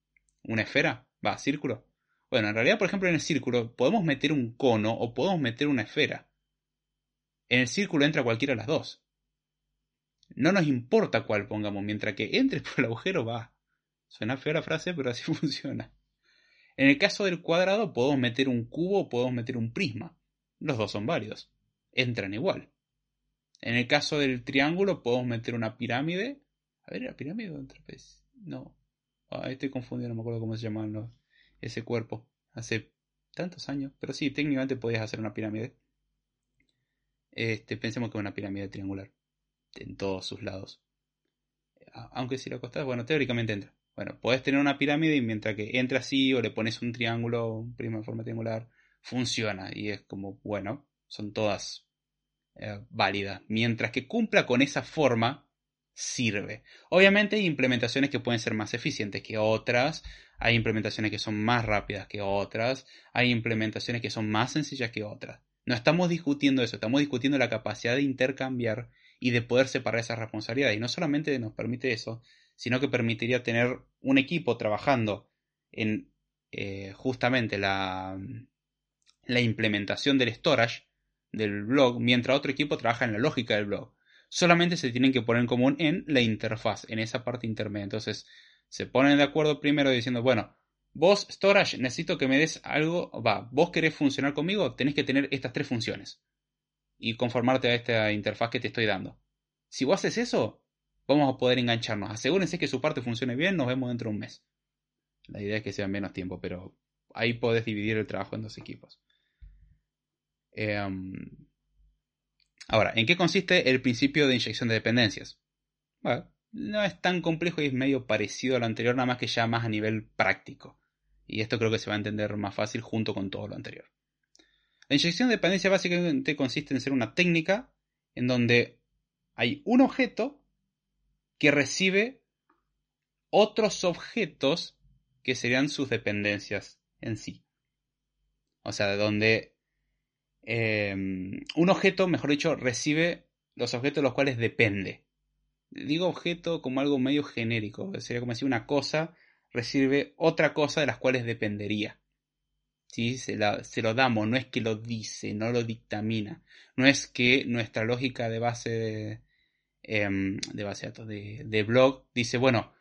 una esfera, va, círculo. Bueno, en realidad, por ejemplo, en el círculo podemos meter un cono o podemos meter una esfera. En el círculo entra cualquiera de las dos. No nos importa cuál pongamos, mientras que entre por el agujero va. Suena fea la frase, pero así <laughs> funciona. En el caso del cuadrado podemos meter un cubo o podemos meter un prisma. Los dos son válidos. Entran igual. En el caso del triángulo podemos meter una pirámide. A ver, ¿la pirámide o un? No. Ah, estoy confundido, no me acuerdo cómo se llaman los ese cuerpo hace tantos años. Pero sí, técnicamente podías hacer una pirámide. Este, pensemos que es una pirámide triangular. En todos sus lados. Aunque si lo acostás, bueno, teóricamente entra. Bueno, podés tener una pirámide y mientras que entra así o le pones un triángulo, un prisma de forma triangular, funciona. Y es como, bueno, son todas eh, válidas. Mientras que cumpla con esa forma, sirve. Obviamente hay implementaciones que pueden ser más eficientes que otras, hay implementaciones que son más rápidas que otras, hay implementaciones que son más sencillas que otras. No estamos discutiendo eso, estamos discutiendo la capacidad de intercambiar y de poder separar esas responsabilidades. Y no solamente nos permite eso, sino que permitiría tener un equipo trabajando en eh, justamente la, la implementación del storage del blog, mientras otro equipo trabaja en la lógica del blog. solamente se tienen que poner en común en la interfaz, en esa parte intermedia. Entonces, se ponen de acuerdo primero diciendo, bueno, vos, storage, necesito que me des algo, va, vos querés funcionar conmigo, tenés que tener estas tres funciones y conformarte a esta interfaz que te estoy dando. Si vos haces eso, vamos a poder engancharnos. Asegúrense que su parte funcione bien, nos vemos dentro de un mes. La idea es que sea menos tiempo, pero ahí podés dividir el trabajo en dos equipos. Em, ahora, ¿en qué consiste el principio de inyección de dependencias? Bueno, no es tan complejo y es medio parecido a lo anterior, nada más que ya más a nivel práctico. Y esto creo que se va a entender más fácil junto con todo lo anterior. La inyección de dependencia básicamente consiste en ser una técnica en donde hay un objeto que recibe otros objetos que serían sus dependencias en sí. O sea, donde em, un objeto, mejor dicho, recibe los objetos de los cuales depende. Digo objeto como algo medio genérico, sería como si una cosa recibe otra cosa de las cuales dependería. ¿Sí? Se, lo damos, no es que lo dice, no lo dictamina. No es que nuestra lógica de base de, Em, de base de datos, de, blog, dice, bueno,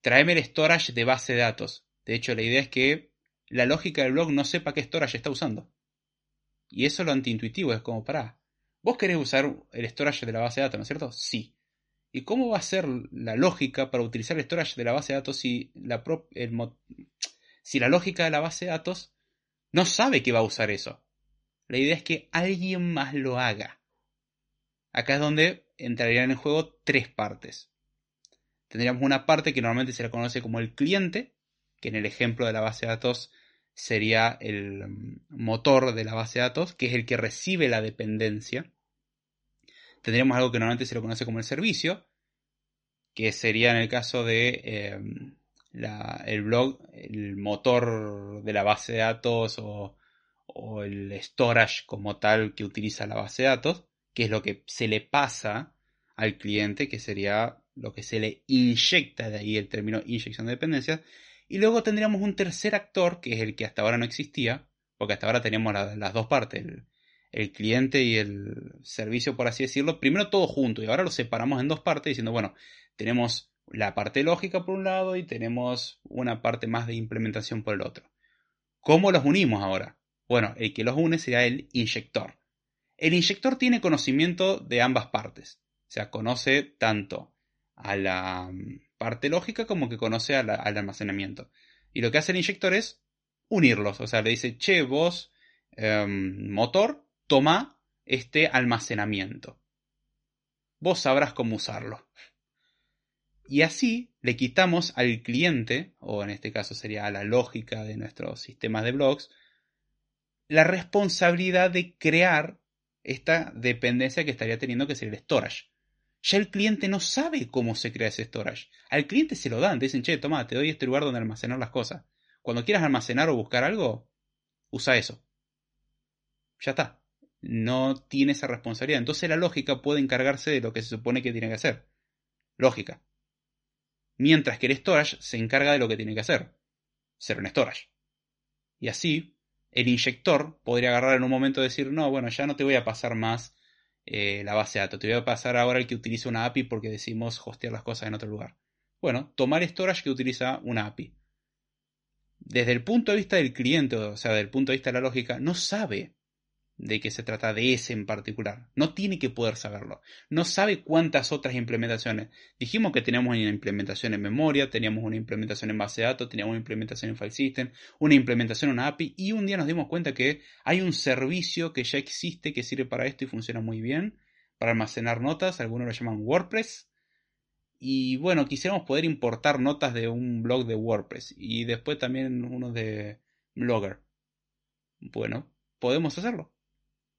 tráeme el storage de base de datos. De hecho, la idea es que la lógica del blog no sepa qué storage está usando. Y eso es lo antiintuitivo, es como, para vos querés usar el storage de la base de datos, ¿no es cierto? Sí. ¿Y cómo va a ser la lógica para utilizar el storage de la base de datos si la, si la lógica de la base de datos no sabe que va a usar eso? La idea es que alguien más lo haga. Acá es donde entrarían en juego tres partes. Tendríamos una parte que normalmente se la conoce como el cliente, que en el ejemplo de la base de datos sería el mm, motor de la base de datos, que es el que recibe la dependencia. Tendríamos algo que normalmente se lo conoce como el servicio, que sería en el caso de em, el blog, el motor de la base de datos o, o el storage como tal que utiliza la base de datos que es lo que se le pasa al cliente, que sería lo que se le inyecta, de ahí el término inyección de dependencias. Y luego tendríamos un tercer actor, que es el que hasta ahora no existía, porque hasta ahora teníamos las dos partes, el, cliente y el servicio, por así decirlo, primero todo junto, y ahora lo separamos en dos partes, diciendo, bueno, tenemos la parte lógica por un lado y tenemos una parte más de implementación por el otro. ¿Cómo los unimos ahora? Bueno, el que los une sería el inyector. El inyector tiene conocimiento de ambas partes. O sea, conoce tanto a la parte lógica como que conoce al almacenamiento. Y lo que hace el inyector es unirlos. O sea, le dice, che, vos, em, motor, toma este almacenamiento. Vos sabrás cómo usarlo. Y así le quitamos al cliente, o en este caso sería a la lógica de nuestros sistemas de blogs, la responsabilidad de crear esta dependencia que estaría teniendo que ser el storage. Ya el cliente no sabe cómo se crea ese storage. Al cliente se lo dan, te dicen, che, toma, te doy este lugar donde almacenar las cosas. Cuando quieras almacenar o buscar algo, usa eso. Ya está. No tiene esa responsabilidad. Entonces la lógica puede encargarse de lo que se supone que tiene que hacer. Lógica. Mientras que el storage se encarga de lo que tiene que hacer. Ser un storage. Y así el inyector podría agarrar en un momento y decir, no, bueno, ya no te voy a pasar más eh, la base de datos, te voy a pasar ahora el que utiliza una API porque decimos hostear las cosas en otro lugar. Bueno, tomar storage que utiliza una API. Desde el punto de vista del cliente, o sea, desde el punto de vista de la lógica, no sabe de qué se trata de ese en particular. No tiene que poder saberlo. No sabe cuántas otras implementaciones. Dijimos que teníamos una implementación en memoria, teníamos una implementación en base de datos, teníamos una implementación en file system, una implementación en una API y un día nos dimos cuenta que hay un servicio que ya existe que sirve para esto y funciona muy bien para almacenar notas, algunos lo llaman WordPress. Y bueno, quisiéramos poder importar notas de un blog de WordPress y después también uno de Blogger. Bueno, podemos hacerlo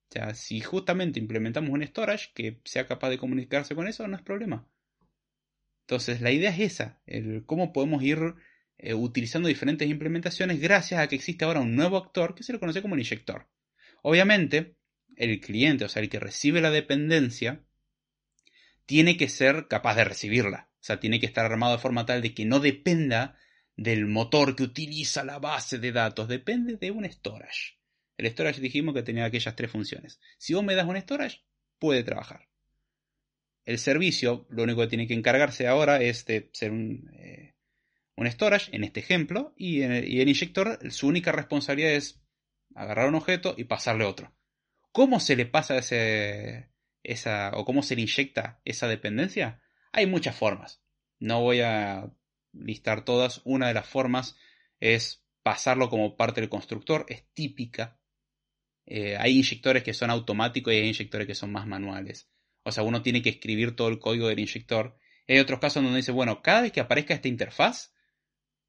o sea, si justamente implementamos un storage que sea capaz de comunicarse con eso, no es problema. Entonces, la idea es esa, el cómo podemos ir eh, utilizando diferentes implementaciones gracias a que existe ahora un nuevo actor que se lo conoce como el inyector. Obviamente, el cliente, o sea, el que recibe la dependencia, tiene que ser capaz de recibirla. O sea, tiene que estar armado de forma tal de que no dependa del motor que utiliza la base de datos, depende de un storage. El storage dijimos que tenía aquellas tres funciones. Si vos me das un storage, puede trabajar. El servicio lo único que tiene que encargarse ahora es de ser un, eh, storage, en este ejemplo, y, el inyector, su única responsabilidad es agarrar un objeto y pasarle otro. ¿Cómo se le pasa ese, esa, o cómo se inyecta esa dependencia? Hay muchas formas. No voy a listar todas. Una de las formas es pasarlo como parte del constructor, es típica. Eh, hay inyectores que son automáticos y hay inyectores que son más manuales. O sea, uno tiene que escribir todo el código del inyector. Hay otros casos donde dice, bueno, cada vez que aparezca esta interfaz,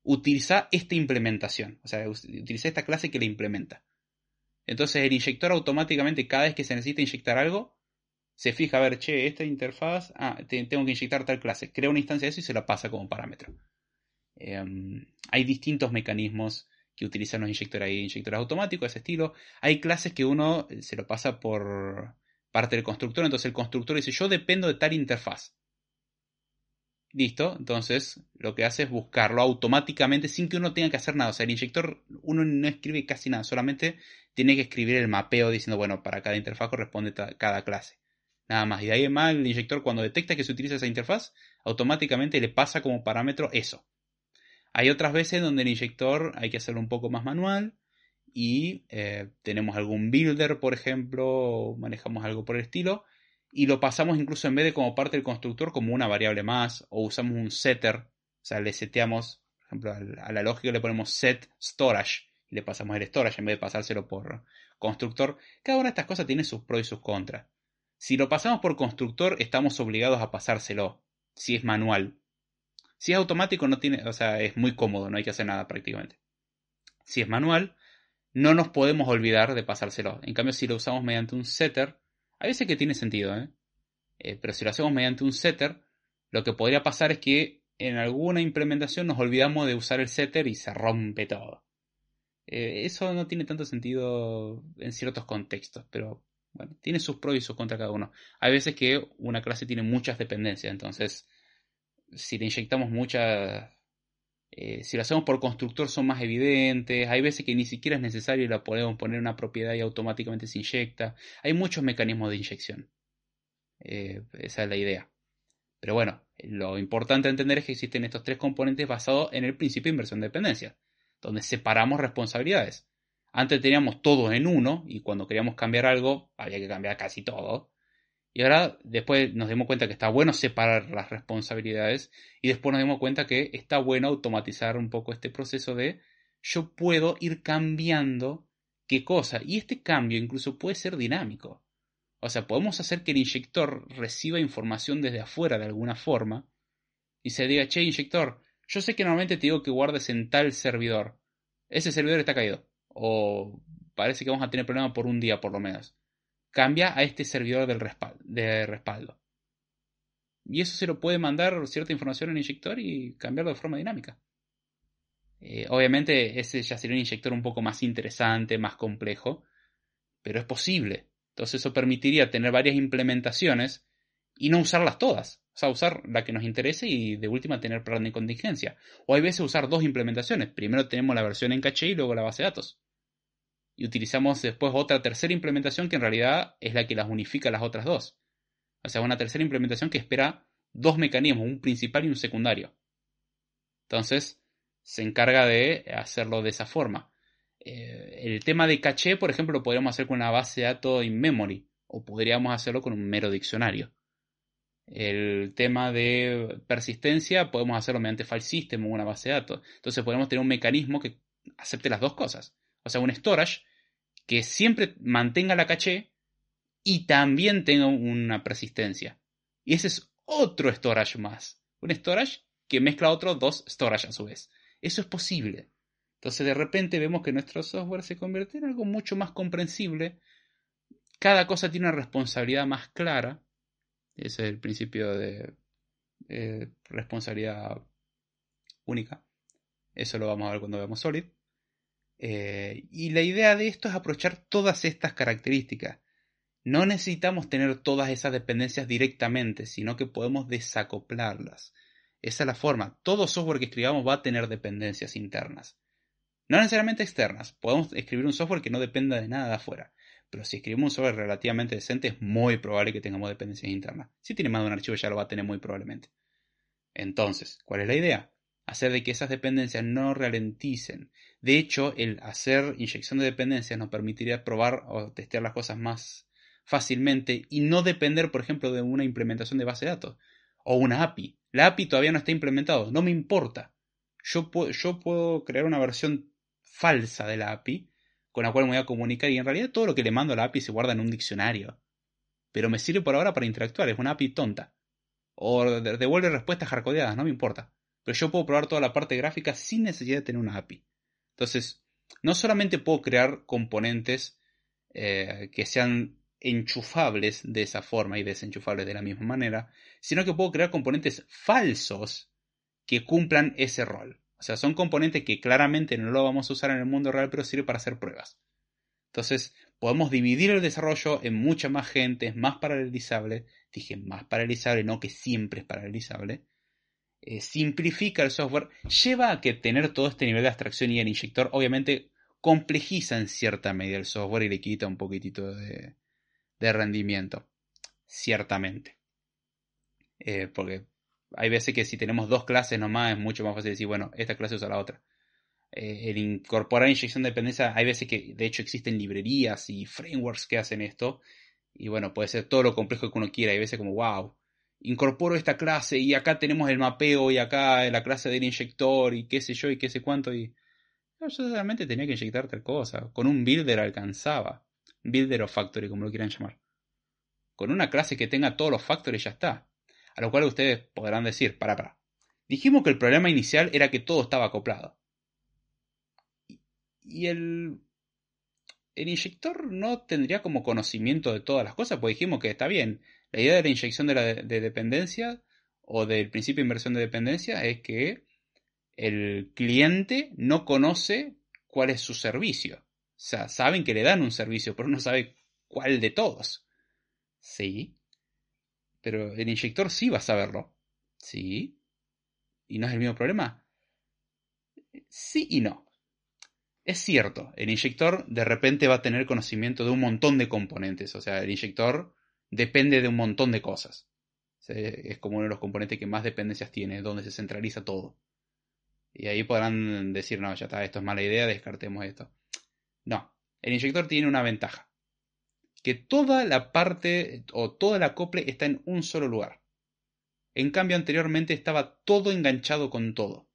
utiliza esta implementación. O sea, utiliza esta clase que la implementa. Entonces el inyector automáticamente, cada vez que se necesita inyectar algo, se fija a ver, che, esta interfaz, ah, tengo que inyectar tal clase. Crea una instancia de eso y se la pasa como parámetro. Em, hay distintos mecanismos que utilizan los inyectores. Hay inyectores automáticos de ese estilo. Hay clases que uno eh, se lo pasa por parte del constructor. Entonces el constructor dice, yo dependo de tal interfaz. Listo, entonces lo que hace es buscarlo automáticamente sin que uno tenga que hacer nada. O sea, el inyector uno no escribe casi nada, solamente tiene que escribir el mapeo diciendo, bueno, para cada interfaz corresponde cada clase. Nada más. Y de ahí en más el inyector cuando detecta que se utiliza esa interfaz, automáticamente le pasa como parámetro eso. Hay otras veces donde el inyector hay que hacerlo un poco más manual y eh, tenemos algún builder, por ejemplo, manejamos algo por el estilo y lo pasamos incluso en vez de como parte del constructor como una variable más o usamos un setter, o sea, le seteamos, por ejemplo, a la lógica le ponemos set storage y le pasamos el storage en vez de pasárselo por constructor. Cada una de estas cosas tiene sus pros y sus contras. Si lo pasamos por constructor, estamos obligados a pasárselo, si es manual. Si es automático, no tiene, o sea, es muy cómodo, no hay que hacer nada prácticamente. Si es manual, no nos podemos olvidar de pasárselo. En cambio, si lo usamos mediante un setter, hay veces que tiene sentido, ¿eh? ¿eh? pero si lo hacemos mediante un setter, lo que podría pasar es que en alguna implementación nos olvidamos de usar el setter y se rompe todo. Eh, eso no tiene tanto sentido en ciertos contextos, pero bueno, tiene sus pros y sus contras cada uno. Hay veces que una clase tiene muchas dependencias, entonces si le inyectamos muchas eh, si lo hacemos por constructor son más evidentes, hay veces que ni siquiera es necesario y la podemos poner una propiedad y automáticamente se inyecta. Hay muchos mecanismos de inyección. Eh, esa es la idea. Pero bueno, lo importante a entender es que existen estos tres componentes basados en el principio de inversión de dependencia, donde separamos responsabilidades. Antes teníamos todo en uno y cuando queríamos cambiar algo había que cambiar casi todo. Y ahora después nos dimos cuenta que está bueno separar las responsabilidades y después nos dimos cuenta que está bueno automatizar un poco este proceso de yo puedo ir cambiando qué cosa. Y este cambio incluso puede ser dinámico. O sea, podemos hacer que el inyector reciba información desde afuera de alguna forma y se diga, che, inyector, yo sé que normalmente te digo que guardes en tal servidor. Ese servidor está caído. O parece que vamos a tener problemas por un día por lo menos cambia a este servidor de respaldo. Y eso se lo puede mandar cierta información al inyector y cambiarlo de forma dinámica. Eh, obviamente ese ya sería un inyector un poco más interesante, más complejo, pero es posible. Entonces eso permitiría tener varias implementaciones y no usarlas todas. O sea, usar la que nos interese y de última tener plan de contingencia. O hay veces usar dos implementaciones. Primero tenemos la versión en caché y luego la base de datos y utilizamos después otra tercera implementación que en realidad es la que las unifica las otras dos. O sea, una tercera implementación que espera dos mecanismos, un principal y un secundario. Entonces, se encarga de hacerlo de esa forma. Eh, el tema de caché, por ejemplo, lo podríamos hacer con una base de datos in memory o podríamos hacerlo con un mero diccionario. El tema de persistencia podemos hacerlo mediante file system o una base de datos. Entonces podemos tener un mecanismo que acepte las dos cosas. O sea, un storage que siempre mantenga la caché y también tenga una persistencia. Y ese es otro storage más. Un storage que mezcla otros dos storage a su vez. Eso es posible. Entonces de repente vemos que nuestro software se convierte en algo mucho más comprensible. Cada cosa tiene una responsabilidad más clara. Ese es el principio de responsabilidad única. Eso lo vamos a ver cuando veamos Solid. Eh, y la idea de esto es aprovechar todas estas características. No necesitamos tener todas esas dependencias directamente, sino que podemos desacoplarlas. Esa es la forma. Todo software que escribamos va a tener dependencias internas. No necesariamente externas. Podemos escribir un software que no dependa de nada de afuera. Pero si escribimos un software relativamente decente, es muy probable que tengamos dependencias internas. Si tiene más de un archivo, ya lo va a tener muy probablemente. Entonces, ¿cuál es la idea? Hacer de que esas dependencias no ralenticen. De hecho, el hacer inyección de dependencias nos permitiría probar o testear las cosas más fácilmente y no depender, por ejemplo, de una implementación de base de datos o una API. La API todavía no está implementado, no me importa. Yo puedo, yo puedo crear una versión falsa de la API con la cual me voy a comunicar y en realidad todo lo que le mando a la API se guarda en un diccionario. Pero me sirve por ahora para interactuar, es una API tonta. O devuelve respuestas hardcodeadas, no me importa. Pero yo puedo probar toda la parte gráfica sin necesidad de tener una API. Entonces, no solamente puedo crear componentes eh, que sean enchufables de esa forma y desenchufables de la misma manera, sino que puedo crear componentes falsos que cumplan ese rol. O sea, son componentes que claramente no lo vamos a usar en el mundo real, pero sirve para hacer pruebas. Entonces, podemos dividir el desarrollo en mucha más gente, es más paralelizable. Dije más paralelizable, no que siempre es paralelizable. Eh, simplifica el software, lleva a que tener todo este nivel de abstracción y el inyector, obviamente, complejiza en cierta medida el software y le quita un poquitito de, rendimiento. Ciertamente. Eh, porque hay veces que si tenemos dos clases nomás es mucho más fácil decir, bueno, esta clase usa la otra. Eh, el incorporar inyección de dependencia, hay veces que de hecho existen librerías y frameworks que hacen esto. Y bueno, puede ser todo lo complejo que uno quiera. Hay veces como, wow, incorporo esta clase y acá tenemos el mapeo y acá la clase del inyector y qué sé yo y qué sé cuánto. Y yo solamente tenía que inyectar tal cosa. Con un builder alcanzaba. Builder o factory, como lo quieran llamar. Con una clase que tenga todos los factores ya está. A lo cual ustedes podrán decir, para, para. Dijimos que el problema inicial era que todo estaba acoplado. Y el, el inyector no tendría como conocimiento de todas las cosas, pues dijimos que está bien. La idea de la inyección de, dependencia o del principio de inversión de dependencia es que el cliente no conoce cuál es su servicio. O sea, saben que le dan un servicio, pero no sabe cuál de todos. Sí. Pero el inyector sí va a saberlo. Sí. ¿Y no es el mismo problema? Sí y no. Es cierto, el inyector de repente va a tener conocimiento de un montón de componentes. O sea, el inyector depende de un montón de cosas. Es como uno de los componentes que más dependencias tiene, donde se centraliza todo. Y ahí podrán decir, no, ya está, esto es mala idea, descartemos esto. No, el inyector tiene una ventaja que toda la parte o toda la acople está en un solo lugar. En cambio, anteriormente estaba todo enganchado con todo.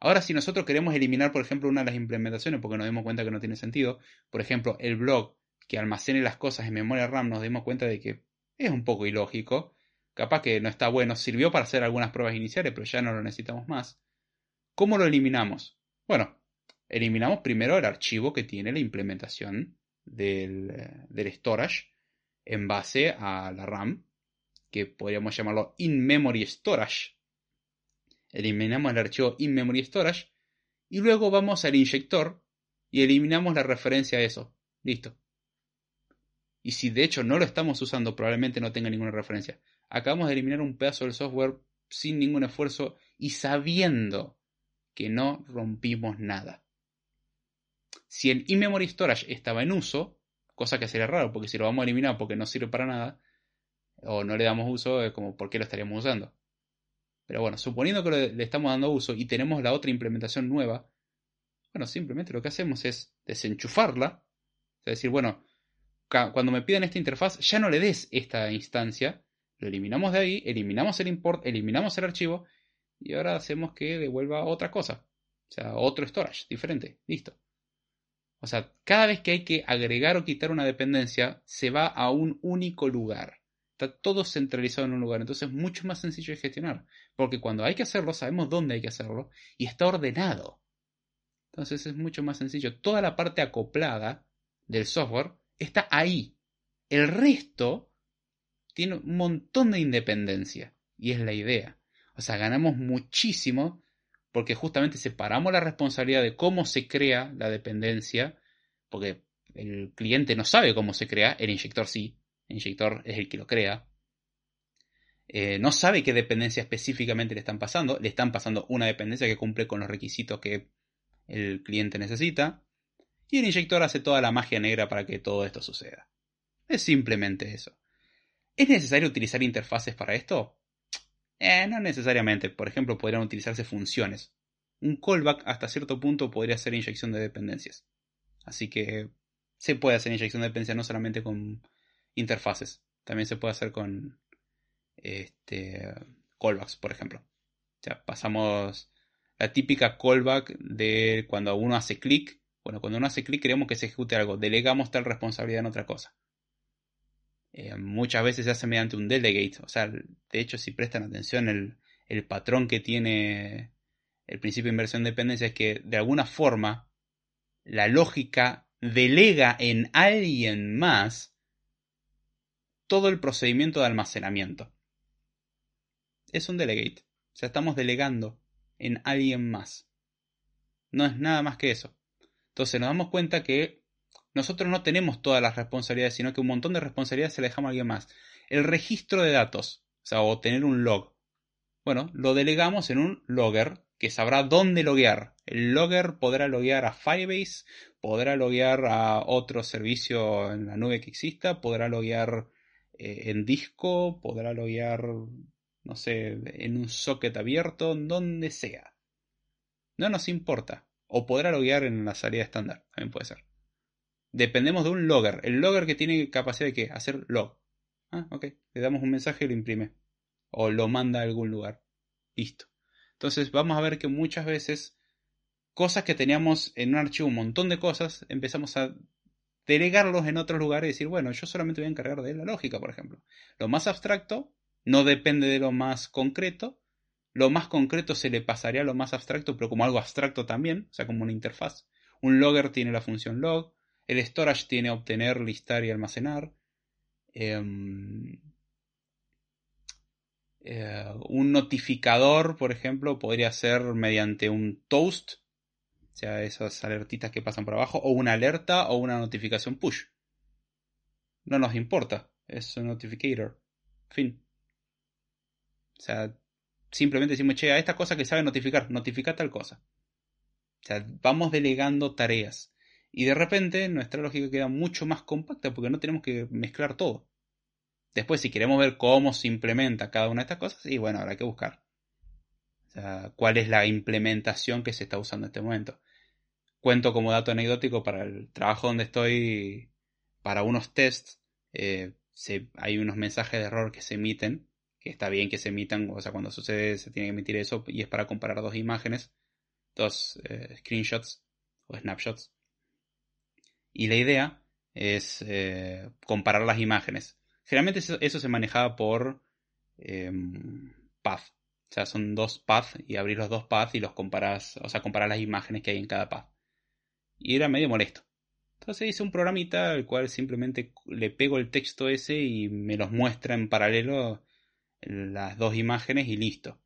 Ahora, si nosotros queremos eliminar, por ejemplo, una de las implementaciones, porque nos dimos cuenta que no tiene sentido, por ejemplo, el blog que almacene las cosas en memoria RAM, nos dimos cuenta de que es un poco ilógico. Capaz que no está bueno, sirvió para hacer algunas pruebas iniciales, pero ya no lo necesitamos más. ¿Cómo lo eliminamos? Bueno, eliminamos primero el archivo que tiene la implementación del, del storage en base a la RAM, que podríamos llamarlo in-memory storage. Eliminamos el archivo in-memory storage y luego vamos al inyector y eliminamos la referencia a eso. Listo. Y si de hecho no lo estamos usando, probablemente no tenga ninguna referencia. Acabamos de eliminar un pedazo del software sin ningún esfuerzo y sabiendo que no rompimos nada. Si el in-memory storage estaba en uso, cosa que sería raro, porque si lo vamos a eliminar porque no sirve para nada, o no le damos uso, es como, ¿por qué lo estaríamos usando? Pero bueno, suponiendo que le, estamos dando uso y tenemos la otra implementación nueva, bueno, simplemente lo que hacemos es desenchufarla, es decir, bueno, cuando me piden esta interfaz, ya no le des esta instancia, lo eliminamos de ahí, eliminamos el import, eliminamos el archivo, y ahora hacemos que devuelva otra cosa, o sea, otro storage diferente, listo. O sea, cada vez que hay que agregar o quitar una dependencia, se va a un único lugar. Está todo centralizado en un lugar. Entonces es mucho más sencillo de gestionar. Porque cuando hay que hacerlo, sabemos dónde hay que hacerlo y está ordenado. Entonces es mucho más sencillo. Toda la parte acoplada del software está ahí. El resto tiene un montón de independencia. Y es la idea. O sea, ganamos muchísimo porque justamente separamos la responsabilidad de cómo se crea la dependencia, porque el cliente no sabe cómo se crea, el inyector sí, el inyector es el que lo crea. Eh, no sabe qué dependencia específicamente le están pasando, le están pasando una dependencia que cumple con los requisitos que el cliente necesita. Y el inyector hace toda la magia negra para que todo esto suceda. Es simplemente eso. ¿Es necesario utilizar interfaces para esto? Eh, no necesariamente. Por ejemplo, podrían utilizarse funciones. Un callback hasta cierto punto podría ser inyección de dependencias. Así que se puede hacer inyección de dependencias no solamente con interfaces. También se puede hacer con este, callbacks, por ejemplo. O sea, pasamos la típica callback de cuando uno hace clic. Bueno, cuando uno hace clic queremos que se ejecute algo. Delegamos tal responsabilidad en otra cosa. Eh, muchas veces se hace mediante un delegate. O sea, de hecho, si prestan atención, el, patrón que tiene el principio de inversión de dependencia es que de alguna forma la lógica delega en alguien más todo el procedimiento de almacenamiento. Es un delegate. O sea, estamos delegando en alguien más. No es nada más que eso. Entonces nos damos cuenta que nosotros no tenemos todas las responsabilidades, sino que un montón de responsabilidades se le dejamos a alguien más. El registro de datos, o sea, o tener un log. Bueno, lo delegamos en un logger que sabrá dónde loguear. El logger podrá loguear a Firebase, podrá loguear a otro servicio en la nube que exista, podrá loguear eh, en disco, podrá loguear, no sé, en un socket abierto, donde sea. No nos importa. O podrá loguear en la salida estándar, también puede ser dependemos de un logger. El logger que tiene capacidad de qué? Hacer log. Ah, ok. Le damos un mensaje y lo imprime. O lo manda a algún lugar. Listo. Entonces vamos a ver que muchas veces cosas que teníamos en un archivo, un montón de cosas, empezamos a delegarlos en otros lugares y decir, bueno, yo solamente voy a encargar de la lógica, por ejemplo. Lo más abstracto no depende de lo más concreto. Lo más concreto se le pasaría a lo más abstracto, pero como algo abstracto también, o sea, como una interfaz. Un logger tiene la función log, el storage tiene obtener, listar y almacenar. Em, eh, un notificador, por ejemplo, podría ser mediante un toast, o sea, esas alertitas que pasan por abajo, o una alerta o una notificación push. No nos importa, es un notificator. Fin. O sea, simplemente decimos, che, a esta cosa que sabe notificar, notifica tal cosa. O sea, vamos delegando tareas. Y de repente nuestra lógica queda mucho más compacta porque no tenemos que mezclar todo. Después, si queremos ver cómo se implementa cada una de estas cosas, y bueno, habrá que buscar. O sea, cuál es la implementación que se está usando en este momento. Cuento como dato anecdótico para el trabajo donde estoy, para unos tests, eh, hay unos mensajes de error que se emiten, que está bien que se emitan, o sea, cuando sucede se tiene que emitir eso, y es para comparar dos imágenes, dos eh, screenshots o snapshots. Y la idea es eh, comparar las imágenes. Generalmente eso, se manejaba por em, path. O sea, son dos paths y abrir los dos paths y los comparas, o sea, comparar las imágenes que hay en cada path. Y era medio molesto. Entonces hice un programita al cual simplemente le pego el texto ese y me los muestra en paralelo las dos imágenes y listo.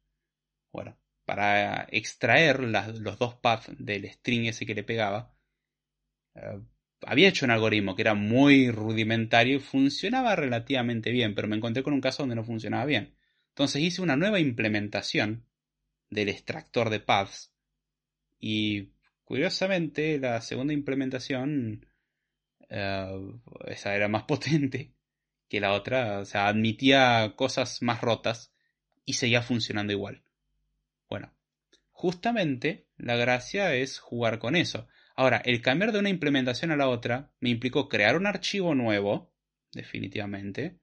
Bueno, para extraer los dos paths del string ese que le pegaba, eh, había hecho un algoritmo que era muy rudimentario y funcionaba relativamente bien, pero me encontré con un caso donde no funcionaba bien. Entonces hice una nueva implementación del extractor de paths y curiosamente la segunda implementación eh, esa era más <laughs> potente que la otra, o sea, admitía cosas más rotas y seguía funcionando igual. Bueno, justamente la gracia es jugar con eso. Ahora, el cambiar de una implementación a la otra me implicó crear un archivo nuevo, definitivamente,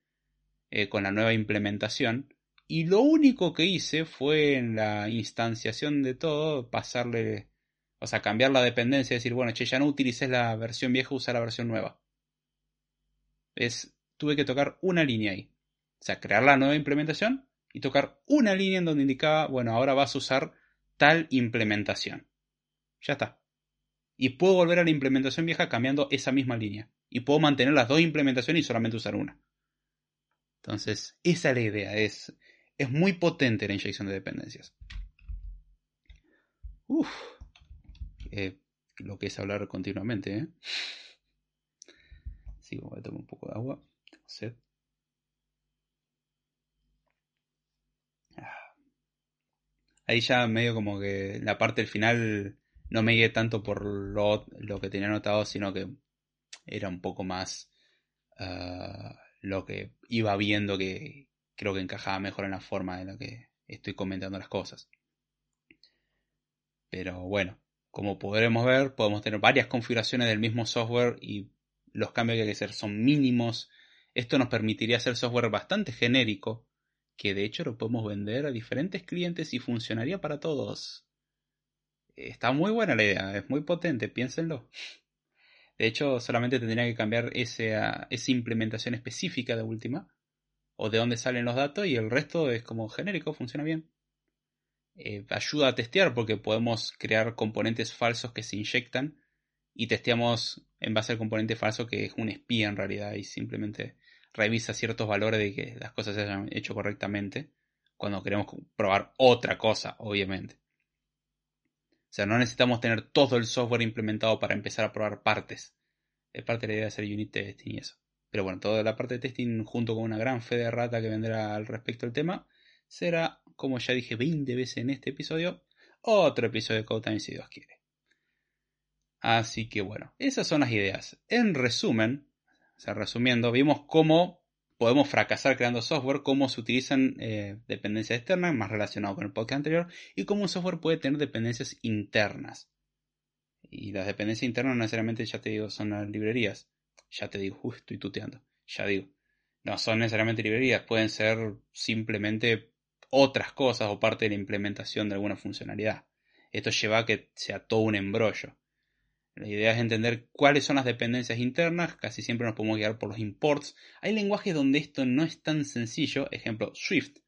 eh, con la nueva implementación. Y lo único que hice fue en la instanciación de todo, pasarle, o sea, cambiar la dependencia, decir, bueno, che, ya no utilices la versión vieja, usa la versión nueva. Es, tuve que tocar una línea ahí. O sea, crear la nueva implementación y tocar una línea en donde indicaba, bueno, ahora vas a usar tal implementación. Ya está y puedo volver a la implementación vieja cambiando esa misma línea. Y puedo mantener las dos implementaciones y solamente usar una. Entonces, esa es la idea. Es, es muy potente la inyección de dependencias. Uf. lo que es hablar continuamente, ¿eh? Sigo, voy a tomar un poco de agua. Ah. Ahí ya medio como que la parte del final no me guié tanto por lo, lo que tenía anotado, sino que era un poco más ah, lo que iba viendo que creo que encajaba mejor en la forma en la que estoy comentando las cosas. Pero bueno, como podremos ver, podemos tener varias configuraciones del mismo software y los cambios que hay que hacer son mínimos. Esto nos permitiría hacer software bastante genérico, que de hecho lo podemos vender a diferentes clientes y funcionaría para todos. Está muy buena la idea, es muy potente, piénsenlo. De hecho, solamente tendría que cambiar esa, implementación específica de última, o de dónde salen los datos, y el resto es como genérico, funciona bien. Eh, ayuda a testear porque podemos crear componentes falsos que se inyectan y testeamos en base al componente falso que es un espía en realidad y simplemente revisa ciertos valores de que las cosas se hayan hecho correctamente cuando queremos probar otra cosa, obviamente. O sea, no necesitamos tener todo el software implementado para empezar a probar partes. Es parte de la idea de hacer unit testing y eso. Pero bueno, toda la parte de testing junto con una gran fe de rata que vendrá al respecto del tema será, como ya dije 20 veces en este episodio, otro episodio de Code si Dios quiere. Así que bueno, esas son las ideas. En resumen, o sea, resumiendo, vimos cómo podemos fracasar creando software, cómo se utilizan eh, dependencias externas, más relacionado con el podcast anterior, y cómo un software puede tener dependencias internas. Y las dependencias internas no necesariamente, ya te digo, son las librerías. Ya te digo, uy, estoy tuteando. Ya digo. No son necesariamente librerías, pueden ser simplemente otras cosas o parte de la implementación de alguna funcionalidad. Esto lleva a que sea todo un embrollo. La idea es entender cuáles son las dependencias internas, casi siempre nos podemos guiar por los imports. Hay lenguajes donde esto no es tan sencillo, ejemplo Swift.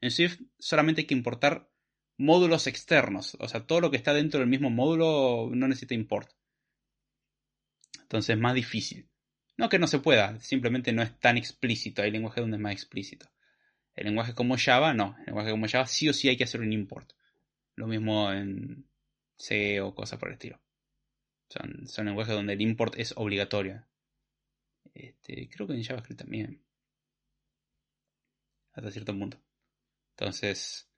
En Swift solamente hay que importar módulos externos, o sea, todo lo que está dentro del mismo módulo no necesita import. Entonces es más difícil. No que no se pueda, simplemente no es tan explícito, hay lenguajes donde es más explícito. El lenguaje como Java, no. El lenguaje como Java sí o sí hay que hacer un import. Lo mismo en C o cosas por el estilo. Son, son lenguajes donde el import es obligatorio. Este, creo que en JavaScript también. Hasta cierto punto. Entonces,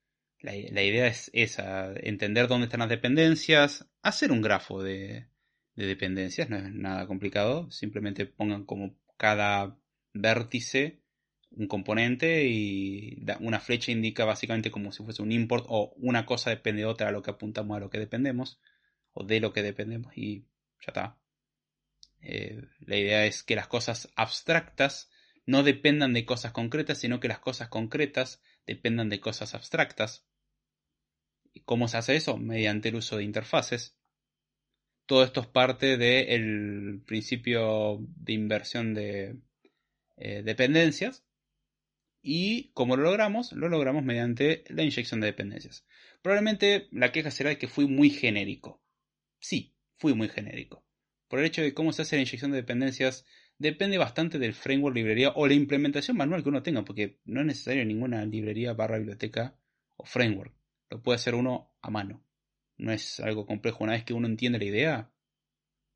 la, idea es esa, entender dónde están las dependencias, hacer un grafo de, de dependencias, no es nada complicado, simplemente pongan como cada vértice un componente y una flecha indica básicamente como si fuese un import o una cosa depende de otra a lo que apuntamos a lo que dependemos o de lo que dependemos y ya está. Eh, la idea es que las cosas abstractas no dependan de cosas concretas, sino que las cosas concretas dependan de cosas abstractas. ¿Y cómo se hace eso? Mediante el uso de interfaces. Todo esto es parte del principio de inversión de eh, dependencias, y como lo logramos, lo logramos mediante la inyección de dependencias. Probablemente la queja será de que fui muy genérico. Sí, fui muy genérico. Por el hecho de cómo se hace la inyección de dependencias depende bastante del framework, librería o la implementación manual que uno tenga, porque no es necesario ninguna librería barra biblioteca o framework. Lo puede hacer uno a mano. No es algo complejo. Una vez que uno entiende la idea,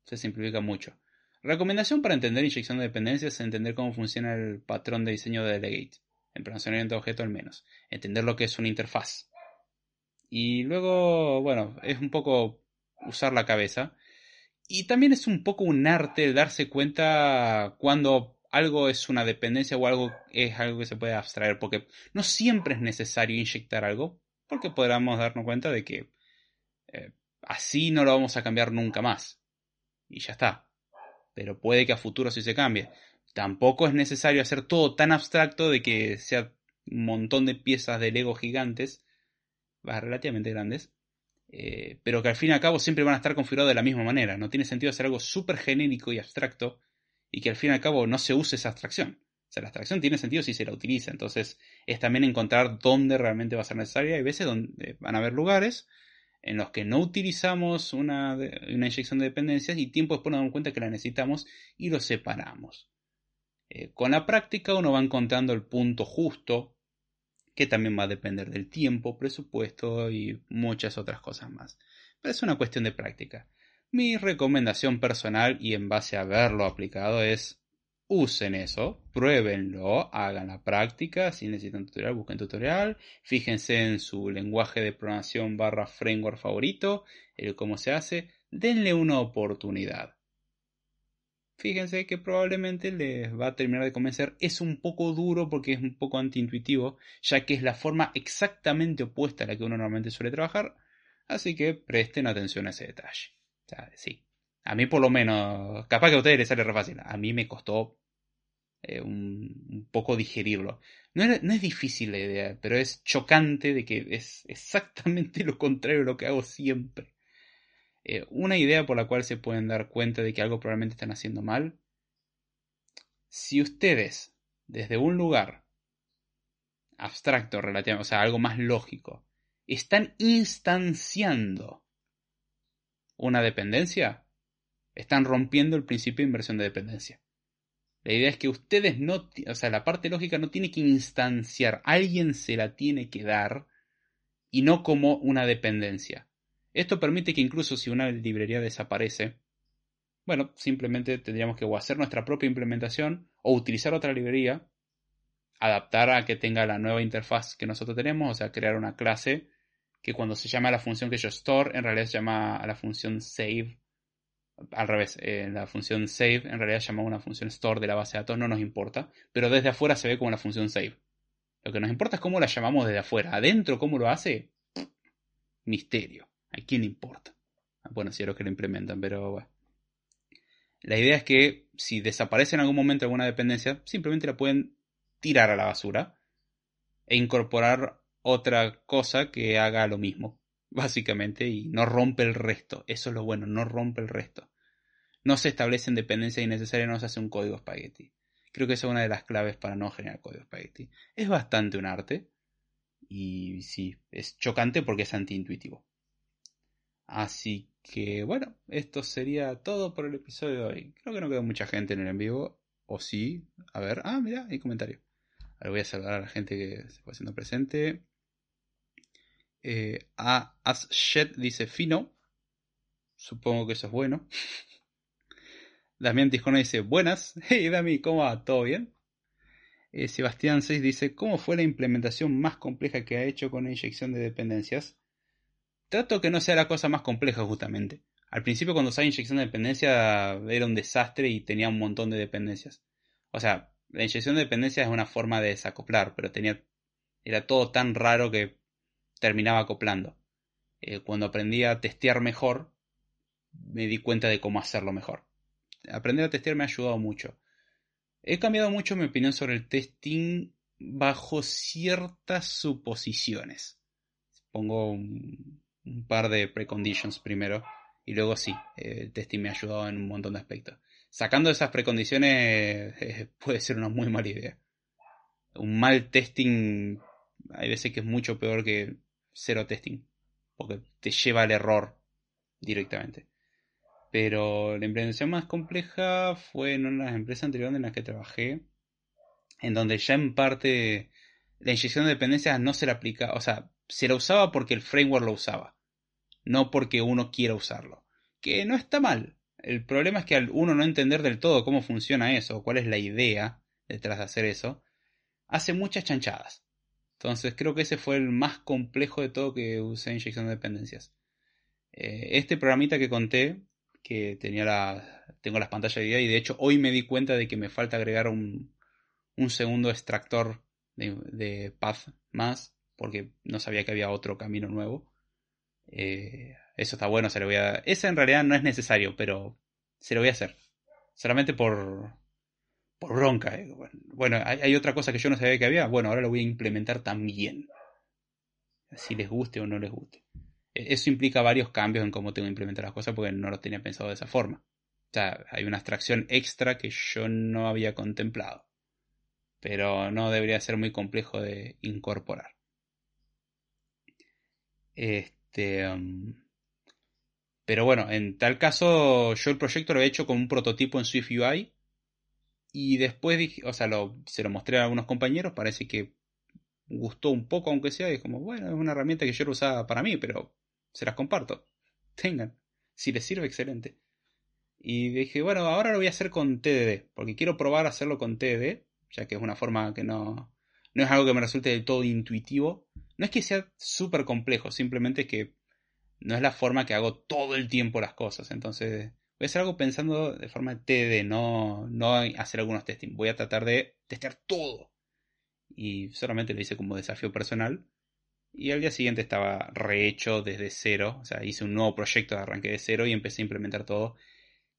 se simplifica mucho. Recomendación para entender inyección de dependencias es entender cómo funciona el patrón de diseño de Delegate en programación de objeto al menos, entender lo que es una interfaz. Y luego, bueno, es un poco usar la cabeza. Y también es un poco un arte darse cuenta cuando algo es una dependencia o algo es algo que se puede abstraer, porque no siempre es necesario inyectar algo, porque podríamos darnos cuenta de que eh, así no lo vamos a cambiar nunca más. Y ya está. Pero puede que a futuro sí se cambie. Tampoco es necesario hacer todo tan abstracto de que sea un montón de piezas de Lego gigantes, relativamente grandes, eh, pero que al fin y al cabo siempre van a estar configurados de la misma manera. No tiene sentido hacer algo súper genérico y abstracto y que al fin y al cabo no se use esa abstracción. O sea, la abstracción tiene sentido si se la utiliza. Entonces, es también encontrar dónde realmente va a ser necesaria. Hay veces donde van a haber lugares en los que no utilizamos una, inyección de dependencias y tiempo después nos damos cuenta que la necesitamos y lo separamos. Eh, con la práctica uno va encontrando el punto justo, que también va a depender del tiempo, presupuesto y muchas otras cosas más. Pero es una cuestión de práctica. Mi recomendación personal y en base a verlo aplicado es usen eso, pruébenlo, hagan la práctica, si necesitan tutorial, busquen tutorial, fíjense en su lenguaje de programación barra framework favorito, el cómo se hace, denle una oportunidad. Fíjense que probablemente les va a terminar de convencer. Es un poco duro porque es un poco antiintuitivo, ya que es la forma exactamente opuesta a la que uno normalmente suele trabajar. Así que presten atención a ese detalle. Sí, a mí por lo menos, capaz que a ustedes les sale re fácil. A mí me costó eh, un, poco digerirlo. No es, no es, difícil la idea, pero es chocante de que es exactamente <laughs> lo contrario de lo que hago siempre. Eh, una idea por la cual se pueden dar cuenta de que algo probablemente están haciendo mal. Si ustedes, desde un lugar abstracto relativamente, o sea, algo más lógico, están instanciando una dependencia, están rompiendo el principio de inversión de dependencia. La idea es que ustedes no, o sea, la parte lógica no tiene que instanciar, alguien se la tiene que dar y no como una dependencia. Esto permite que incluso si una librería desaparece, bueno, simplemente tendríamos que o hacer nuestra propia implementación o utilizar otra librería, adaptar a que tenga la nueva interfaz que nosotros tenemos, o sea, crear una clase que cuando se llama a la función que yo store, en realidad se llama a la función save al revés, eh, la función save en realidad llama una función store de la base de datos, no nos importa, pero desde afuera se ve como una función save. Lo que nos importa es cómo la llamamos desde afuera. Adentro, cómo lo hace, misterio. ¿A quién le importa? Ah, bueno, si es lo que lo implementan, pero bueno. La idea es que si desaparece en algún momento alguna dependencia, simplemente la pueden tirar a la basura e incorporar otra cosa que haga lo mismo básicamente, y no rompe el resto. Eso es lo bueno, no rompe el resto. No se establecen dependencias innecesarias, no se hace un código spaghetti. Creo que esa es una de las claves para no generar código spaghetti. Es bastante un arte, y sí, es chocante porque es antiintuitivo. Así que bueno, esto sería todo por el episodio de hoy. Creo que no quedó mucha gente en el en vivo. O sí. A ver. Ah, mira, hay comentario. Ahora voy a saludar a la gente que se fue haciendo presente. Eh, a Asshed dice fino. Supongo que eso es bueno. <laughs> Damián Tijona dice buenas. <laughs> Hey Dami, ¿cómo va? ¿Todo bien? Eh, Sebastián 6 dice ¿Cómo fue la implementación más compleja que ha hecho con la inyección de dependencias? Trato que no sea la cosa más compleja justamente. Al principio cuando usaba inyección de dependencia era un desastre y tenía un montón de dependencias. O sea, la inyección de dependencias es una forma de desacoplar, pero tenía era todo tan raro que terminaba acoplando. Eh, cuando aprendí a testear mejor, me di cuenta de cómo hacerlo mejor. Aprender a testear me ha ayudado mucho. He cambiado mucho mi opinión sobre el testing bajo ciertas suposiciones. Pongo un, par de preconditions primero y luego sí, el testing me ha ayudado en un montón de aspectos. Sacando esas precondiciones eh, <laughs> puede ser una muy mala idea. Un mal testing hay veces que es mucho peor que cero testing, porque te lleva al error directamente. Pero la implementación más compleja fue en una de las empresas anteriores en las que trabajé, en donde ya en parte la inyección de dependencias no se la aplica, o sea, se la usaba porque el framework lo usaba, no porque uno quiera usarlo. Que no está mal. El problema es que al uno no entender del todo cómo funciona eso, cuál es la idea detrás de hacer eso, hace muchas chanchadas. Entonces creo que ese fue el más complejo de todo que usé en inyección de dependencias. Eh, este programita que conté, que tenía la, tengo las pantallas de día y de hecho hoy me di cuenta de que me falta agregar un, un segundo extractor de, path más, porque no sabía que había otro camino nuevo. Eh, eso está bueno, se lo voy a... Ese en realidad no es necesario, pero se lo voy a hacer. Solamente por, por bronca. Eh. Bueno, hay, otra cosa que yo no sabía que había. Bueno, ahora lo voy a implementar también. Si les guste o no les guste. E, eso implica varios cambios en cómo tengo que implementar las cosas porque no lo tenía pensado de esa forma. O sea, hay una abstracción extra que yo no había contemplado. Pero no debería ser muy complejo de incorporar. Este. Um, pero bueno, en tal caso, yo el proyecto lo he hecho con un prototipo en Swift UI y después dije, o sea, se lo mostré a algunos compañeros, parece que gustó un poco, aunque sea, y como, bueno, es una herramienta que yo lo usaba para mí, pero se las comparto. <laughs> Tengan. Si les sirve, excelente. Y dije, bueno, ahora lo voy a hacer con TDD, porque quiero probar hacerlo con TDD, ya que es una forma que no, no es algo que me resulte del todo intuitivo. No es que sea súper complejo, simplemente es que no es la forma que hago todo el tiempo las cosas. Entonces, voy a hacer algo pensando de forma TDD, no, no hacer algunos testing. Voy a tratar de testear todo. Y solamente lo hice como desafío personal. Y al día siguiente estaba rehecho desde cero. O sea, hice un nuevo proyecto de arranque de cero y empecé a implementar todo.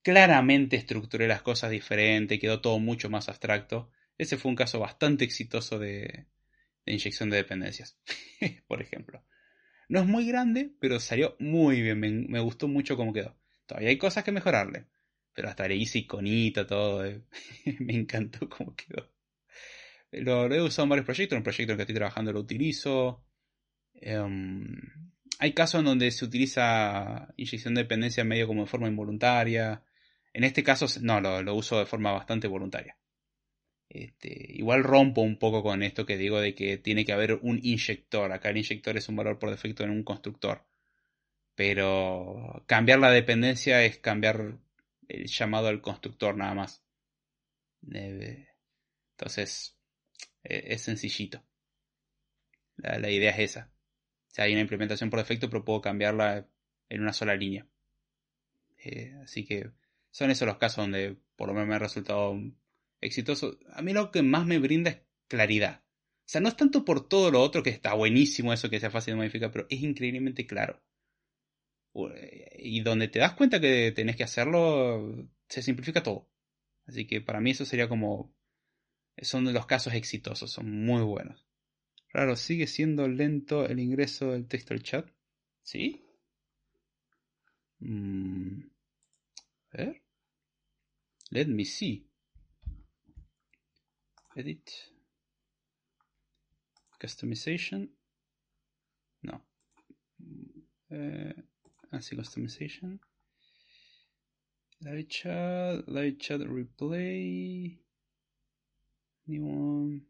Claramente estructuré las cosas diferente, quedó todo mucho más abstracto. Ese fue un caso bastante exitoso de, inyección de dependencias, <laughs> por ejemplo. No es muy grande, pero salió muy bien. Me, gustó mucho cómo quedó. Todavía hay cosas que mejorarle. Pero hasta le hice iconita, todo. Eh. <laughs> me encantó cómo quedó. Lo, he usado en varios proyectos. En un proyecto en el que estoy trabajando lo utilizo. Em, hay casos en donde se utiliza inyección de dependencia medio como de forma involuntaria. En este caso, no, lo uso de forma bastante voluntaria. Este, igual rompo un poco con esto que digo de que tiene que haber un inyector. Acá el inyector es un valor por defecto en un constructor. Pero cambiar la dependencia es cambiar el llamado al constructor nada más. Entonces, e, es sencillito. La, idea es esa. O hay una implementación por defecto, pero puedo cambiarla en una sola línea. Eh, así que son esos los casos donde por lo menos me ha resultado exitoso. A mí lo que más me brinda es claridad. O sea, no es tanto por todo lo otro que está buenísimo eso que sea fácil de modificar, pero es increíblemente claro. Y donde te das cuenta que tenés que hacerlo, se simplifica todo. Así que para mí eso sería como... Son los casos exitosos, son muy buenos. Raro, ¿sigue siendo lento el ingreso del texto al chat? ¿Sí? Mm, a ver. Let me see edit. Customization. No. Uh, así customization. Live chat live chat replay. New one.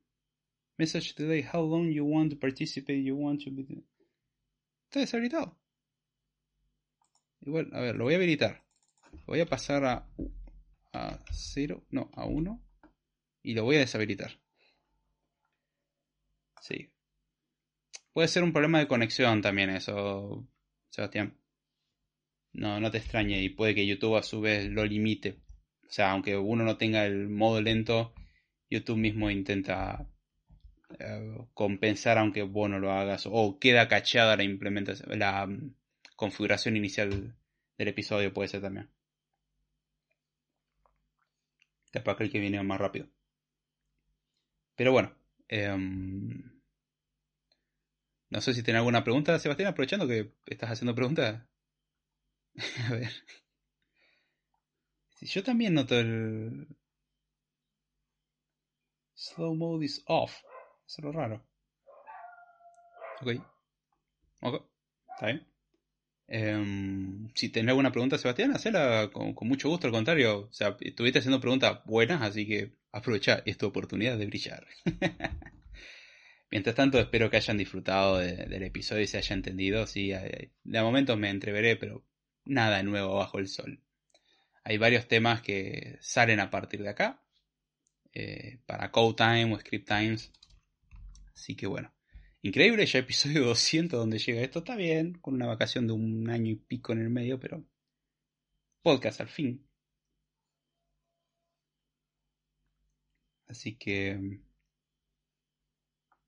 Message delay how long you want to participate you want to be está deshabilitado. Igual a ver lo voy a habilitar. Voy a pasar a a 0 no a 1 y lo voy a deshabilitar. Sí. Puede ser un problema de conexión también eso, Sebastián. No, no te extrañe y puede que YouTube a su vez lo limite. O sea, aunque uno no tenga el modo lento, YouTube mismo intenta eh, compensar aunque vos no lo hagas o queda cachada la implementación, la mm, configuración inicial del episodio puede ser también. Capaz que el que viene más rápido. Pero bueno. Em, no sé si tiene alguna pregunta, Sebastián, aprovechando que estás haciendo preguntas. <laughs> A ver. Yo también noto el... Slow mode is off. Es lo raro. Ok. Ok. Está bien. Em, si tenés alguna pregunta, Sebastián, hacela con, con, mucho gusto. Al contrario, o sea, estuviste haciendo preguntas buenas, así que aprovecha esta oportunidad de brillar. <laughs> Mientras tanto, espero que hayan disfrutado del episodio y se haya entendido. Sí, de momento me entreveré, pero nada nuevo bajo el sol. Hay varios temas que salen a partir de acá. Eh, para Code Time o Script Times. Así que bueno. Increíble, ya episodio <laughs> 200 donde llega esto. Está bien, con una vacación de un año y pico en el medio, pero... Podcast al fin. Así que...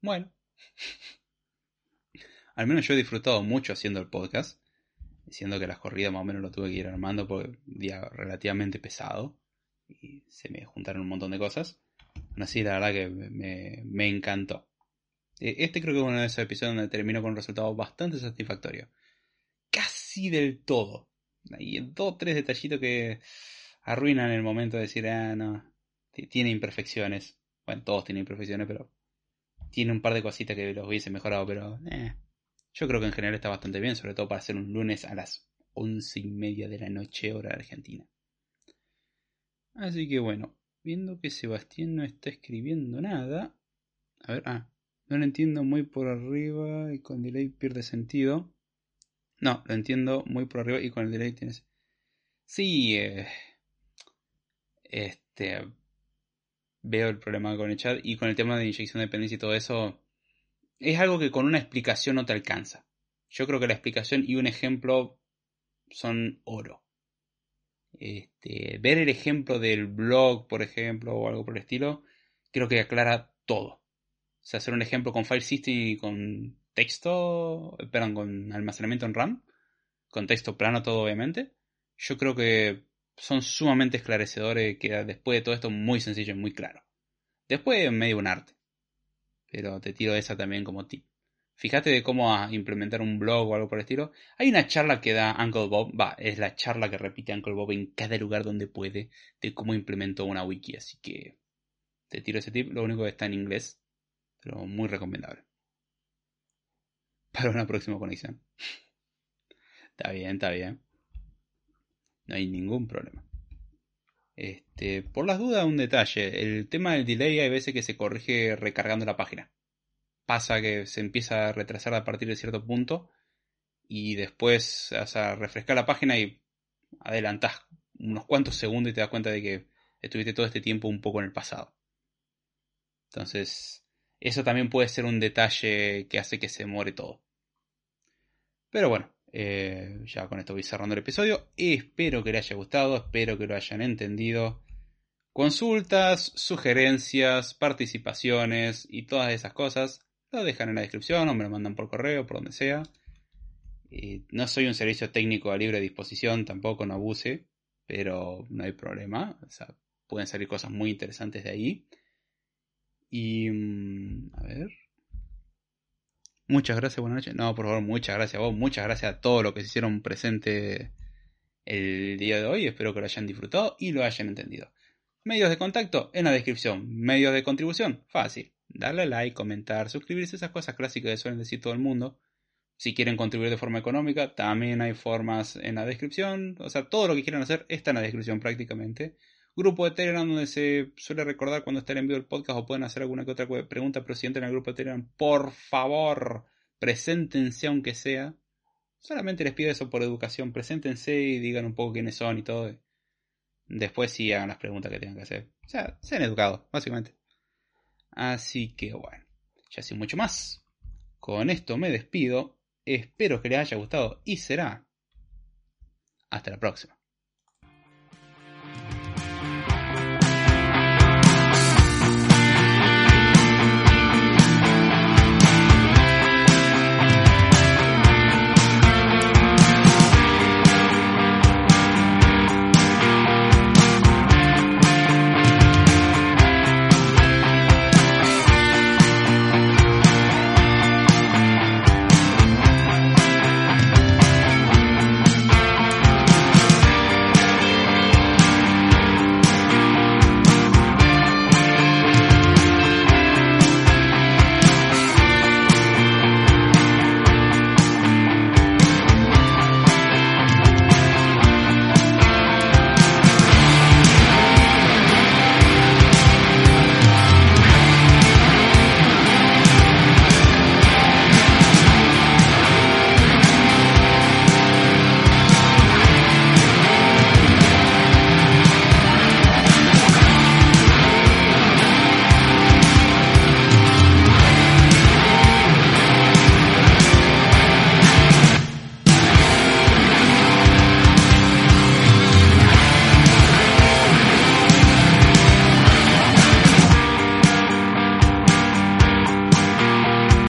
Bueno. <laughs> Al menos yo he disfrutado mucho haciendo el podcast. Siendo que las corridas más o menos lo tuve que ir armando por un día relativamente pesado. Y se me juntaron un montón de cosas. Aún así, la verdad que me encantó. E, este creo que es uno de esos episodios donde termino con un resultado bastante satisfactorio. Casi del todo. Hay dos o tres detallitos que arruinan el momento de decir, ah, no, tiene imperfecciones. Bueno, todos tienen imperfecciones, pero tiene un par de cositas que los hubiese mejorado, pero eh, yo creo que en general está bastante bien, sobre todo para hacer un lunes a las once y media de la noche, hora argentina. Así que bueno, viendo que Sebastián no está escribiendo nada. A ver, ah, no lo entiendo muy por arriba y con delay pierde sentido. No, lo entiendo muy por arriba y con el delay tienes. Sí, eh, Este, veo el problema con el chat y con el tema de inyección de dependencia y todo eso. Es algo que con una explicación no te alcanza. Yo creo que la explicación y un ejemplo son oro. Este, ver el ejemplo del blog, por ejemplo, o algo por el estilo, creo que aclara todo. O sea, hacer un ejemplo con file system y con texto, perdón, con almacenamiento en RAM, con texto plano todo obviamente, yo creo que son sumamente esclarecedores, queda después de todo esto muy sencillo y muy claro. Después medio un arte, pero te tiro esa también como tip. Fíjate de cómo implementar un blog o algo por el estilo. Hay una charla que da Uncle Bob, va, es la charla que repite Uncle Bob en cada lugar donde puede de cómo implementó una wiki, así que te tiro ese tip, lo único que está en inglés, pero muy recomendable. Para una próxima conexión. está bien, está bien. No hay ningún problema. Este, por las dudas, un detalle. El tema del delay hay veces que se corrige recargando la página. Pasa que se empieza a retrasar a partir de cierto punto y después vas a refrescar la página y adelantás unos cuantos segundos y te das cuenta de que estuviste todo este tiempo un poco en el pasado. Entonces, eso también puede ser un detalle que hace que se muere todo. Pero bueno, eh, ya con esto voy cerrando el episodio. Espero que les haya gustado, espero que lo hayan entendido. Consultas, sugerencias, participaciones y todas esas cosas lo dejan en la descripción o me lo mandan por correo, por donde sea. no soy un servicio técnico a libre disposición, tampoco no abuse, pero no hay problema. pueden salir cosas muy interesantes de ahí. Y. Mm, a ver. Muchas gracias, buenas noches. No, por favor, muchas gracias a vos. Muchas gracias a todos los que se hicieron presente el día de hoy. Espero que lo hayan disfrutado y lo hayan entendido. Medios de contacto en la descripción. Medios de contribución. Fácil. Darle like, comentar, suscribirse, esas cosas clásicas que suelen decir todo el mundo. Si quieren contribuir de forma económica, también hay formas en la descripción. O sea, todo lo que quieran hacer está en la descripción prácticamente grupo de Telegram donde se suele recordar cuando está en envío el podcast o pueden hacer alguna que otra pregunta, pero si entran grupo de Telegram, por favor, preséntense aunque sea. Solamente les pido eso por educación, preséntense y digan un poco quiénes son y todo. Después sí hagan las preguntas que tengan que hacer. O sea, sean educados, básicamente. Así que bueno, ya sin mucho más. Con esto me despido. Espero que les haya gustado y será. Hasta la próxima.